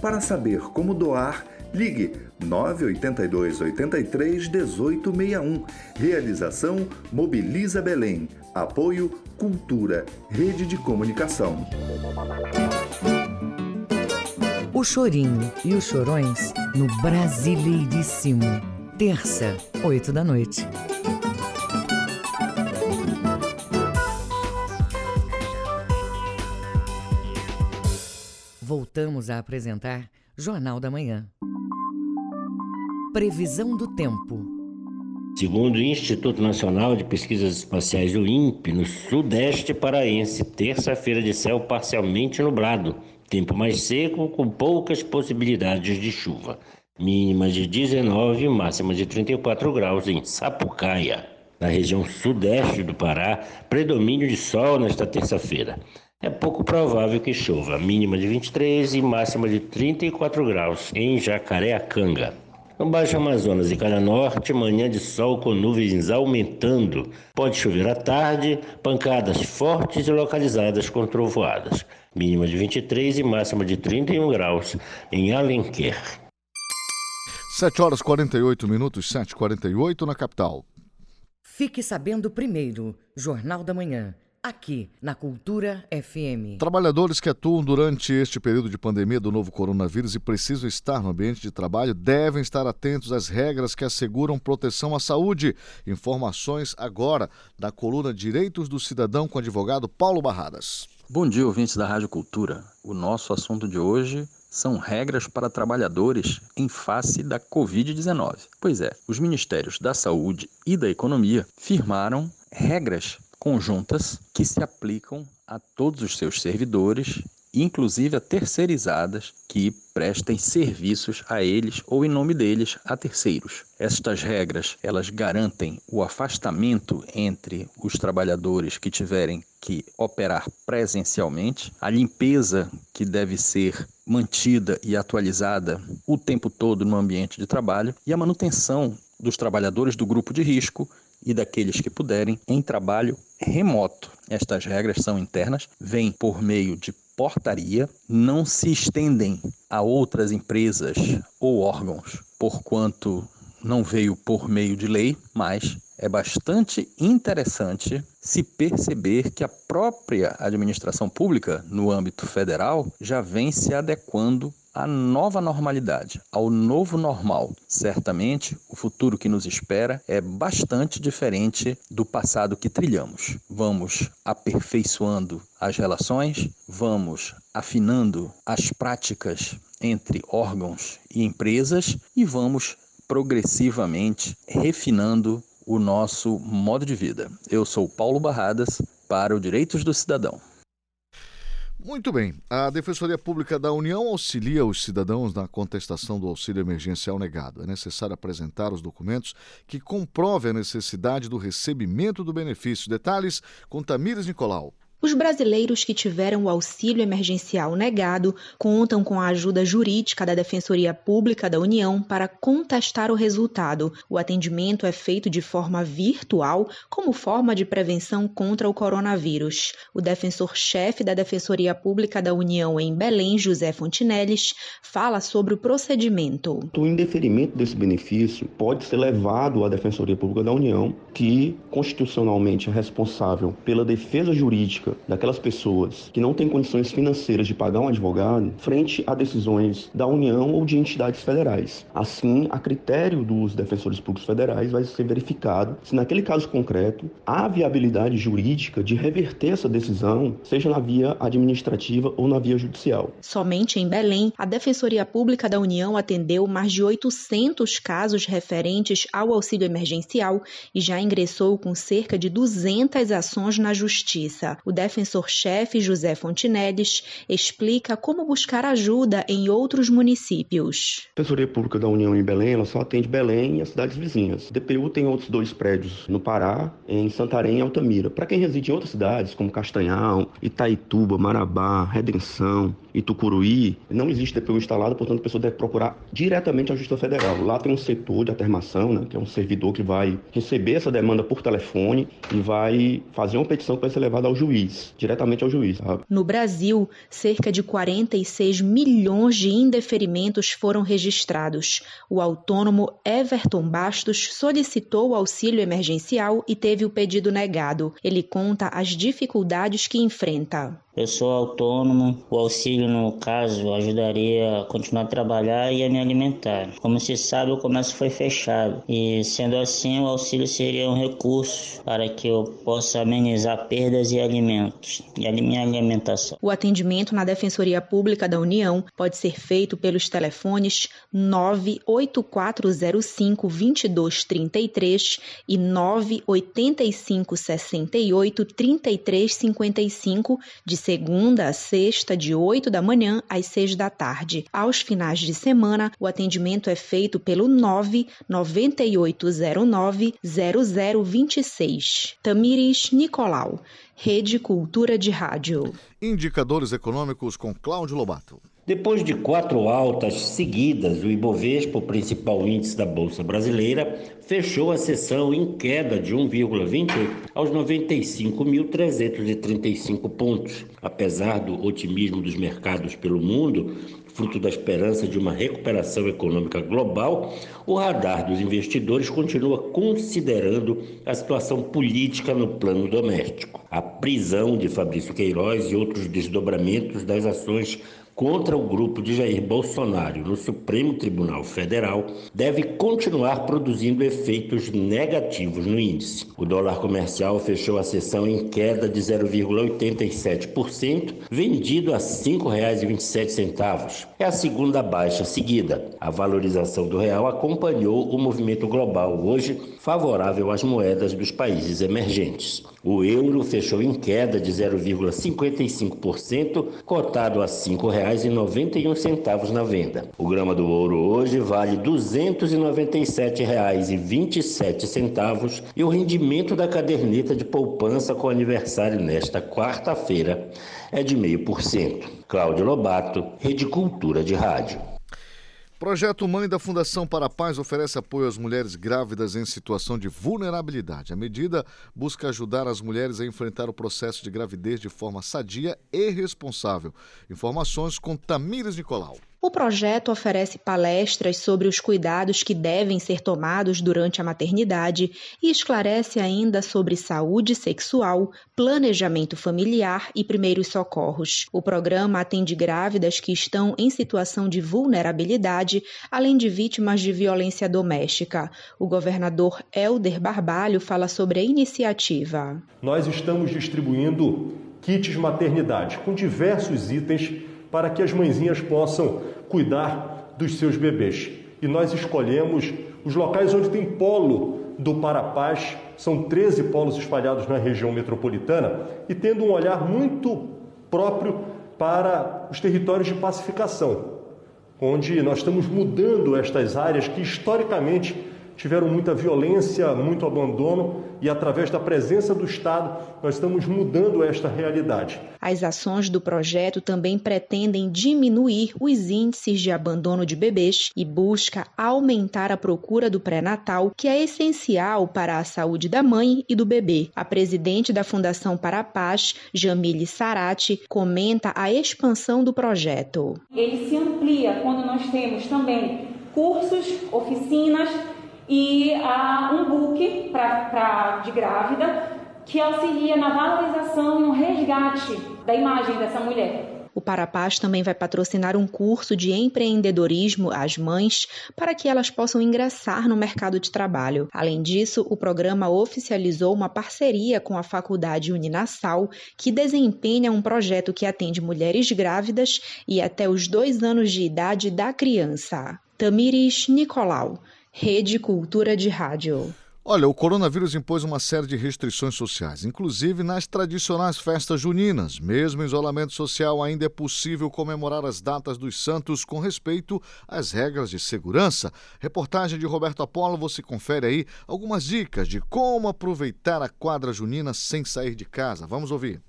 Para saber como doar, ligue 982 83 1861. Realização Mobiliza Belém. Apoio Cultura, Rede de Comunicação. O Chorinho e os Chorões no Brasileiríssimo. Terça, 8 da noite. Voltamos a apresentar Jornal da Manhã. Previsão do tempo. Segundo o Instituto Nacional de Pesquisas Espaciais, o INPE, no sudeste paraense, terça-feira de céu parcialmente nublado, tempo mais seco com poucas possibilidades de chuva. Mínima de 19 e máxima de 34 graus em Sapucaia. Na região sudeste do Pará, predomínio de sol nesta terça-feira. É pouco provável que chova, mínima de 23 e máxima de 34 graus em Jacareacanga. No Baixo Amazonas e Calha Norte, manhã de sol com nuvens aumentando. Pode chover à tarde, pancadas fortes e localizadas com trovoadas. Mínima de 23 e máxima de 31 graus em Alenquer. 7 horas 48 minutos, 7h48 na capital. Fique sabendo primeiro, Jornal da Manhã. aqui na Cultura FM. Trabalhadores que atuam durante este período de pandemia do novo coronavírus e precisam estar no ambiente de trabalho devem estar atentos às regras que asseguram proteção à saúde. Informações agora da coluna Direitos do Cidadão com o advogado Paulo Barradas. Bom dia, ouvintes da Rádio Cultura. O nosso assunto de hoje são regras para trabalhadores em face da Covid-19. Pois é, os Ministérios da Saúde e da Economia firmaram regras conjuntas que se aplicam a todos os seus servidores, inclusive a terceirizadas que prestem serviços a eles ou em nome deles a terceiros. Estas regras, elas garantem o afastamento entre os trabalhadores que tiverem que operar presencialmente, a limpeza que deve ser mantida e atualizada o tempo todo no ambiente de trabalho e a manutenção dos trabalhadores do grupo de risco e daqueles que puderem em trabalho remoto. Estas regras são internas, vêm por meio de portaria, não se estendem a outras empresas ou órgãos, porquanto não veio por meio de lei, mas é bastante interessante se perceber que a própria administração pública, no âmbito federal, já vem se adequando à nova normalidade, ao novo normal. Certamente, o futuro que nos espera é bastante diferente do passado que trilhamos. Vamos aperfeiçoando as relações, vamos afinando as práticas entre órgãos e empresas e vamos progressivamente refinando o nosso modo de vida. Eu sou Paulo Barradas para o Direitos do Cidadão. Muito bem. A Defensoria Pública da União auxilia os cidadãos na contestação do auxílio emergencial negado. É necessário apresentar os documentos que comprovem a necessidade do recebimento do benefício. Detalhes com Tamires Nicolau. Os brasileiros que tiveram o auxílio emergencial negado contam com a ajuda jurídica da Defensoria Pública da União para contestar o resultado. O atendimento é feito de forma virtual, como forma de prevenção contra o coronavírus. O defensor-chefe da Defensoria Pública da União em Belém, José Fontinelles, fala sobre o procedimento. O indeferimento desse benefício pode ser levado à Defensoria Pública da União, que constitucionalmente é responsável pela defesa jurídica daquelas pessoas que não têm condições financeiras de pagar um advogado frente a decisões da União ou de entidades federais. Assim, a critério dos defensores públicos federais vai ser verificado se naquele caso concreto há viabilidade jurídica de reverter essa decisão, seja na via administrativa ou na via judicial. Somente em Belém, a Defensoria Pública da União atendeu mais de 800 casos referentes ao auxílio emergencial e já ingressou com cerca de 200 ações na Justiça. O defensor-chefe José Fontinelles explica como buscar ajuda em outros municípios. A Defensoria Pública da União em Belém ela só atende Belém e as cidades vizinhas. A DPU tem outros dois prédios no Pará, em Santarém e Altamira. Para quem reside em outras cidades, como Castanhal, Itaituba, Marabá, Redenção e Tucuruí, não existe DPU instalado, portanto a pessoa deve procurar diretamente a Justiça Federal. Lá tem um setor de atermação, né, que é um servidor que vai receber essa demanda por telefone e vai fazer uma petição que vai ser levada ao juiz juiz, diretamente ao juiz. Sabe? No Brasil, cerca de 46 milhões de indeferimentos foram registrados. O autônomo Everton Bastos solicitou o auxílio emergencial e teve o pedido negado. Ele conta as dificuldades que enfrenta. Eu sou autônomo, o auxílio, no caso, ajudaria a continuar a trabalhar e a me alimentar. Como se sabe, o comércio foi fechado e, sendo assim, o auxílio seria um recurso para que eu possa amenizar perdas e alimentos e a minha alimentação. O atendimento na Defensoria Pública da União pode ser feito pelos telefones 98405 2233 e 98568 3355 de segunda a sexta, de 8 da manhã às 6 da tarde. Aos finais de semana, o atendimento é feito pelo 99809 0026. Tamires Nicolau, Rede Cultura de Rádio. Indicadores econômicos com Cláudio Lobato. Depois de quatro altas seguidas, o Ibovespa, o principal índice da Bolsa Brasileira, fechou a sessão em queda de 1,28 aos 95.335 pontos. Apesar do otimismo dos mercados pelo mundo, fruto da esperança de uma recuperação econômica global, o radar dos investidores continua considerando a situação política no plano doméstico. A prisão de Fabrício Queiroz e outros desdobramentos das ações contra o grupo de Jair Bolsonaro no Supremo Tribunal Federal deve continuar produzindo efeitos negativos no índice. O dólar comercial fechou a sessão em queda de 0,87%, vendido a R$ 5,27. É a segunda baixa seguida. A valorização do real acompanhou o movimento global, hoje favorável às moedas dos países emergentes. O euro fechou em queda de 0,55%, cotado a R$ 5,91 na venda. O grama do ouro hoje vale R$ 297,27 e o rendimento da caderneta de poupança com aniversário nesta quarta-feira é de 0,5%. Cláudio Lobato, Rede Cultura de Rádio. Projeto Mãe da Fundação para a Paz oferece apoio às mulheres grávidas em situação de vulnerabilidade. A medida busca ajudar as mulheres a enfrentar o processo de gravidez de forma sadia e responsável. Informações com Tamires Nicolau. O projeto oferece palestras sobre os cuidados que devem ser tomados durante a maternidade e esclarece ainda sobre saúde sexual, planejamento familiar e primeiros socorros. O programa atende grávidas que estão em situação de vulnerabilidade, além de vítimas de violência doméstica. O governador Helder Barbalho fala sobre a iniciativa. Nós estamos distribuindo kits maternidade com diversos itens para que as mãezinhas possam cuidar dos seus bebês. E nós escolhemos os locais onde tem polo do Parapaz, são 13 polos espalhados na região metropolitana, e tendo um olhar muito próprio para os territórios de pacificação, onde nós estamos mudando estas áreas que historicamente tiveram muita violência, muito abandono e através da presença do Estado nós estamos mudando esta realidade. As ações do projeto também pretendem diminuir os índices de abandono de bebês e busca aumentar a procura do pré-natal, que é essencial para a saúde da mãe e do bebê. A presidente da Fundação para a Paz, Jamile Sarati, comenta a expansão do projeto. Ele se amplia quando nós temos também cursos, oficinas e uh, um book pra, pra, de grávida que auxilia na valorização e no resgate da imagem dessa mulher. O Parapaz também vai patrocinar um curso de empreendedorismo às mães para que elas possam ingressar no mercado de trabalho. Além disso, o programa oficializou uma parceria com a Faculdade Uninassal, que desempenha um projeto que atende mulheres grávidas e até os dois anos de idade da criança. Tamires Nicolau, Rede Cultura de Rádio. Olha, o coronavírus impôs uma série de restrições sociais, inclusive nas tradicionais festas juninas. Mesmo em isolamento social, ainda é possível comemorar as datas dos santos com respeito às regras de segurança. Reportagem de Roberto Apolo, você confere aí algumas dicas de como aproveitar a quadra junina sem sair de casa. Vamos ouvir.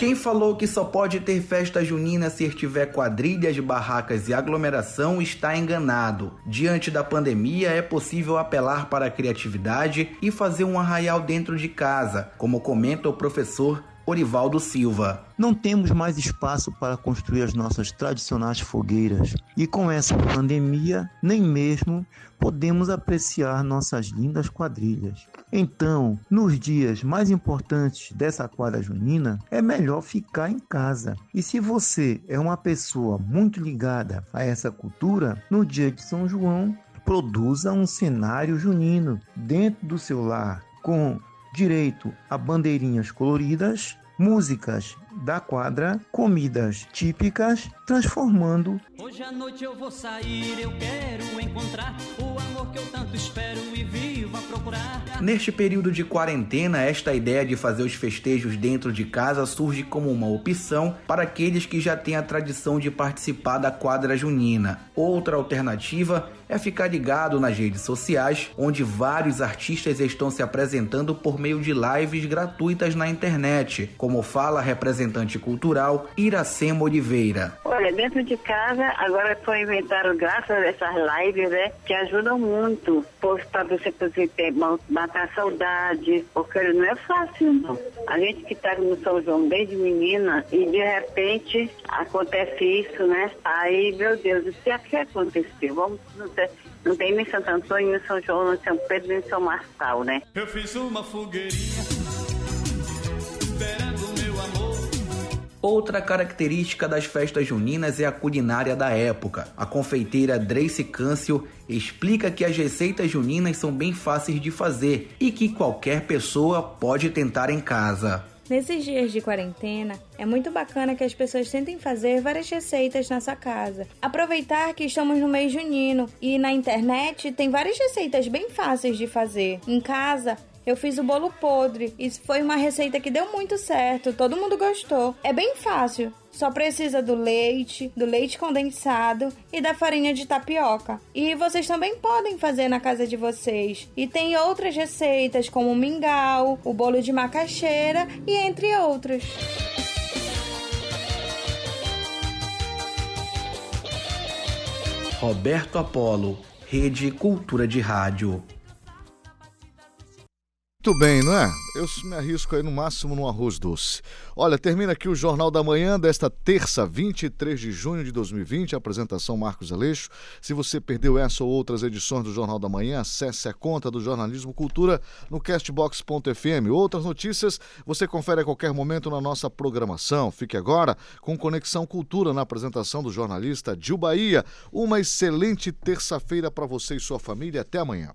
Quem falou que só pode ter festa junina se tiver quadrilhas, barracas e aglomeração está enganado. Diante da pandemia, é possível apelar para a criatividade e fazer um arraial dentro de casa, como comenta o professor Orivaldo Silva. Não temos mais espaço para construir as nossas tradicionais fogueiras e com essa pandemia, nem mesmo podemos apreciar nossas lindas quadrilhas. Então, nos dias mais importantes dessa quadra junina, é melhor ficar em casa. E se você é uma pessoa muito ligada a essa cultura, no dia de São João, produza um cenário junino dentro do seu lar com direito a bandeirinhas coloridas, músicas da quadra, comidas típicas, transformando. Hoje à noite eu vou sair, eu quero encontrar o amor que eu tanto espero e vivo a procurar. Neste período de quarentena, esta ideia de fazer os festejos dentro de casa surge como uma opção para aqueles que já têm a tradição de participar da quadra junina. Outra alternativa é ficar ligado nas redes sociais, onde vários artistas estão se apresentando por meio de lives gratuitas na internet, como fala a representante cultural Iracema Oliveira. Olha, dentro de casa, agora foi inventaram, graças a essas lives, né, que ajudam muito. Para você poder matar saudade, porque não é fácil, não. A gente que está no São João desde menina e de repente acontece isso, né? Aí, meu Deus, o que, é que aconteceu? Vamos, não, ter, não tem nem Santo Antônio, nem São João, nem São Pedro, nem São Marçal, né? Eu fiz uma fogueirinha, esperando meu amor. Outra característica das festas juninas é a culinária da época. A confeiteira Drace Câncio explica que as receitas juninas são bem fáceis de fazer e que qualquer pessoa pode tentar em casa. Nesses dias de quarentena, é muito bacana que as pessoas tentem fazer várias receitas nessa casa. Aproveitar que estamos no mês junino e na internet tem várias receitas bem fáceis de fazer. Em casa, eu fiz o bolo podre e foi uma receita que deu muito certo, todo mundo gostou. É bem fácil, só precisa do leite, do leite condensado e da farinha de tapioca. E vocês também podem fazer na casa de vocês. E tem outras receitas como o mingau, o bolo de macaxeira e entre outros. Roberto Apolo, Rede Cultura de Rádio. Muito bem, não é? Eu me arrisco aí no máximo no arroz doce. Olha, termina aqui o Jornal da Manhã desta terça, 23 de junho de 2020. apresentação Marcos Aleixo. Se você perdeu essa ou outras edições do Jornal da Manhã, acesse a conta do Jornalismo Cultura no castbox.fm. Outras notícias você confere a qualquer momento na nossa programação. Fique agora com Conexão Cultura na apresentação do jornalista Gil Bahia. Uma excelente terça-feira para você e sua família. Até amanhã.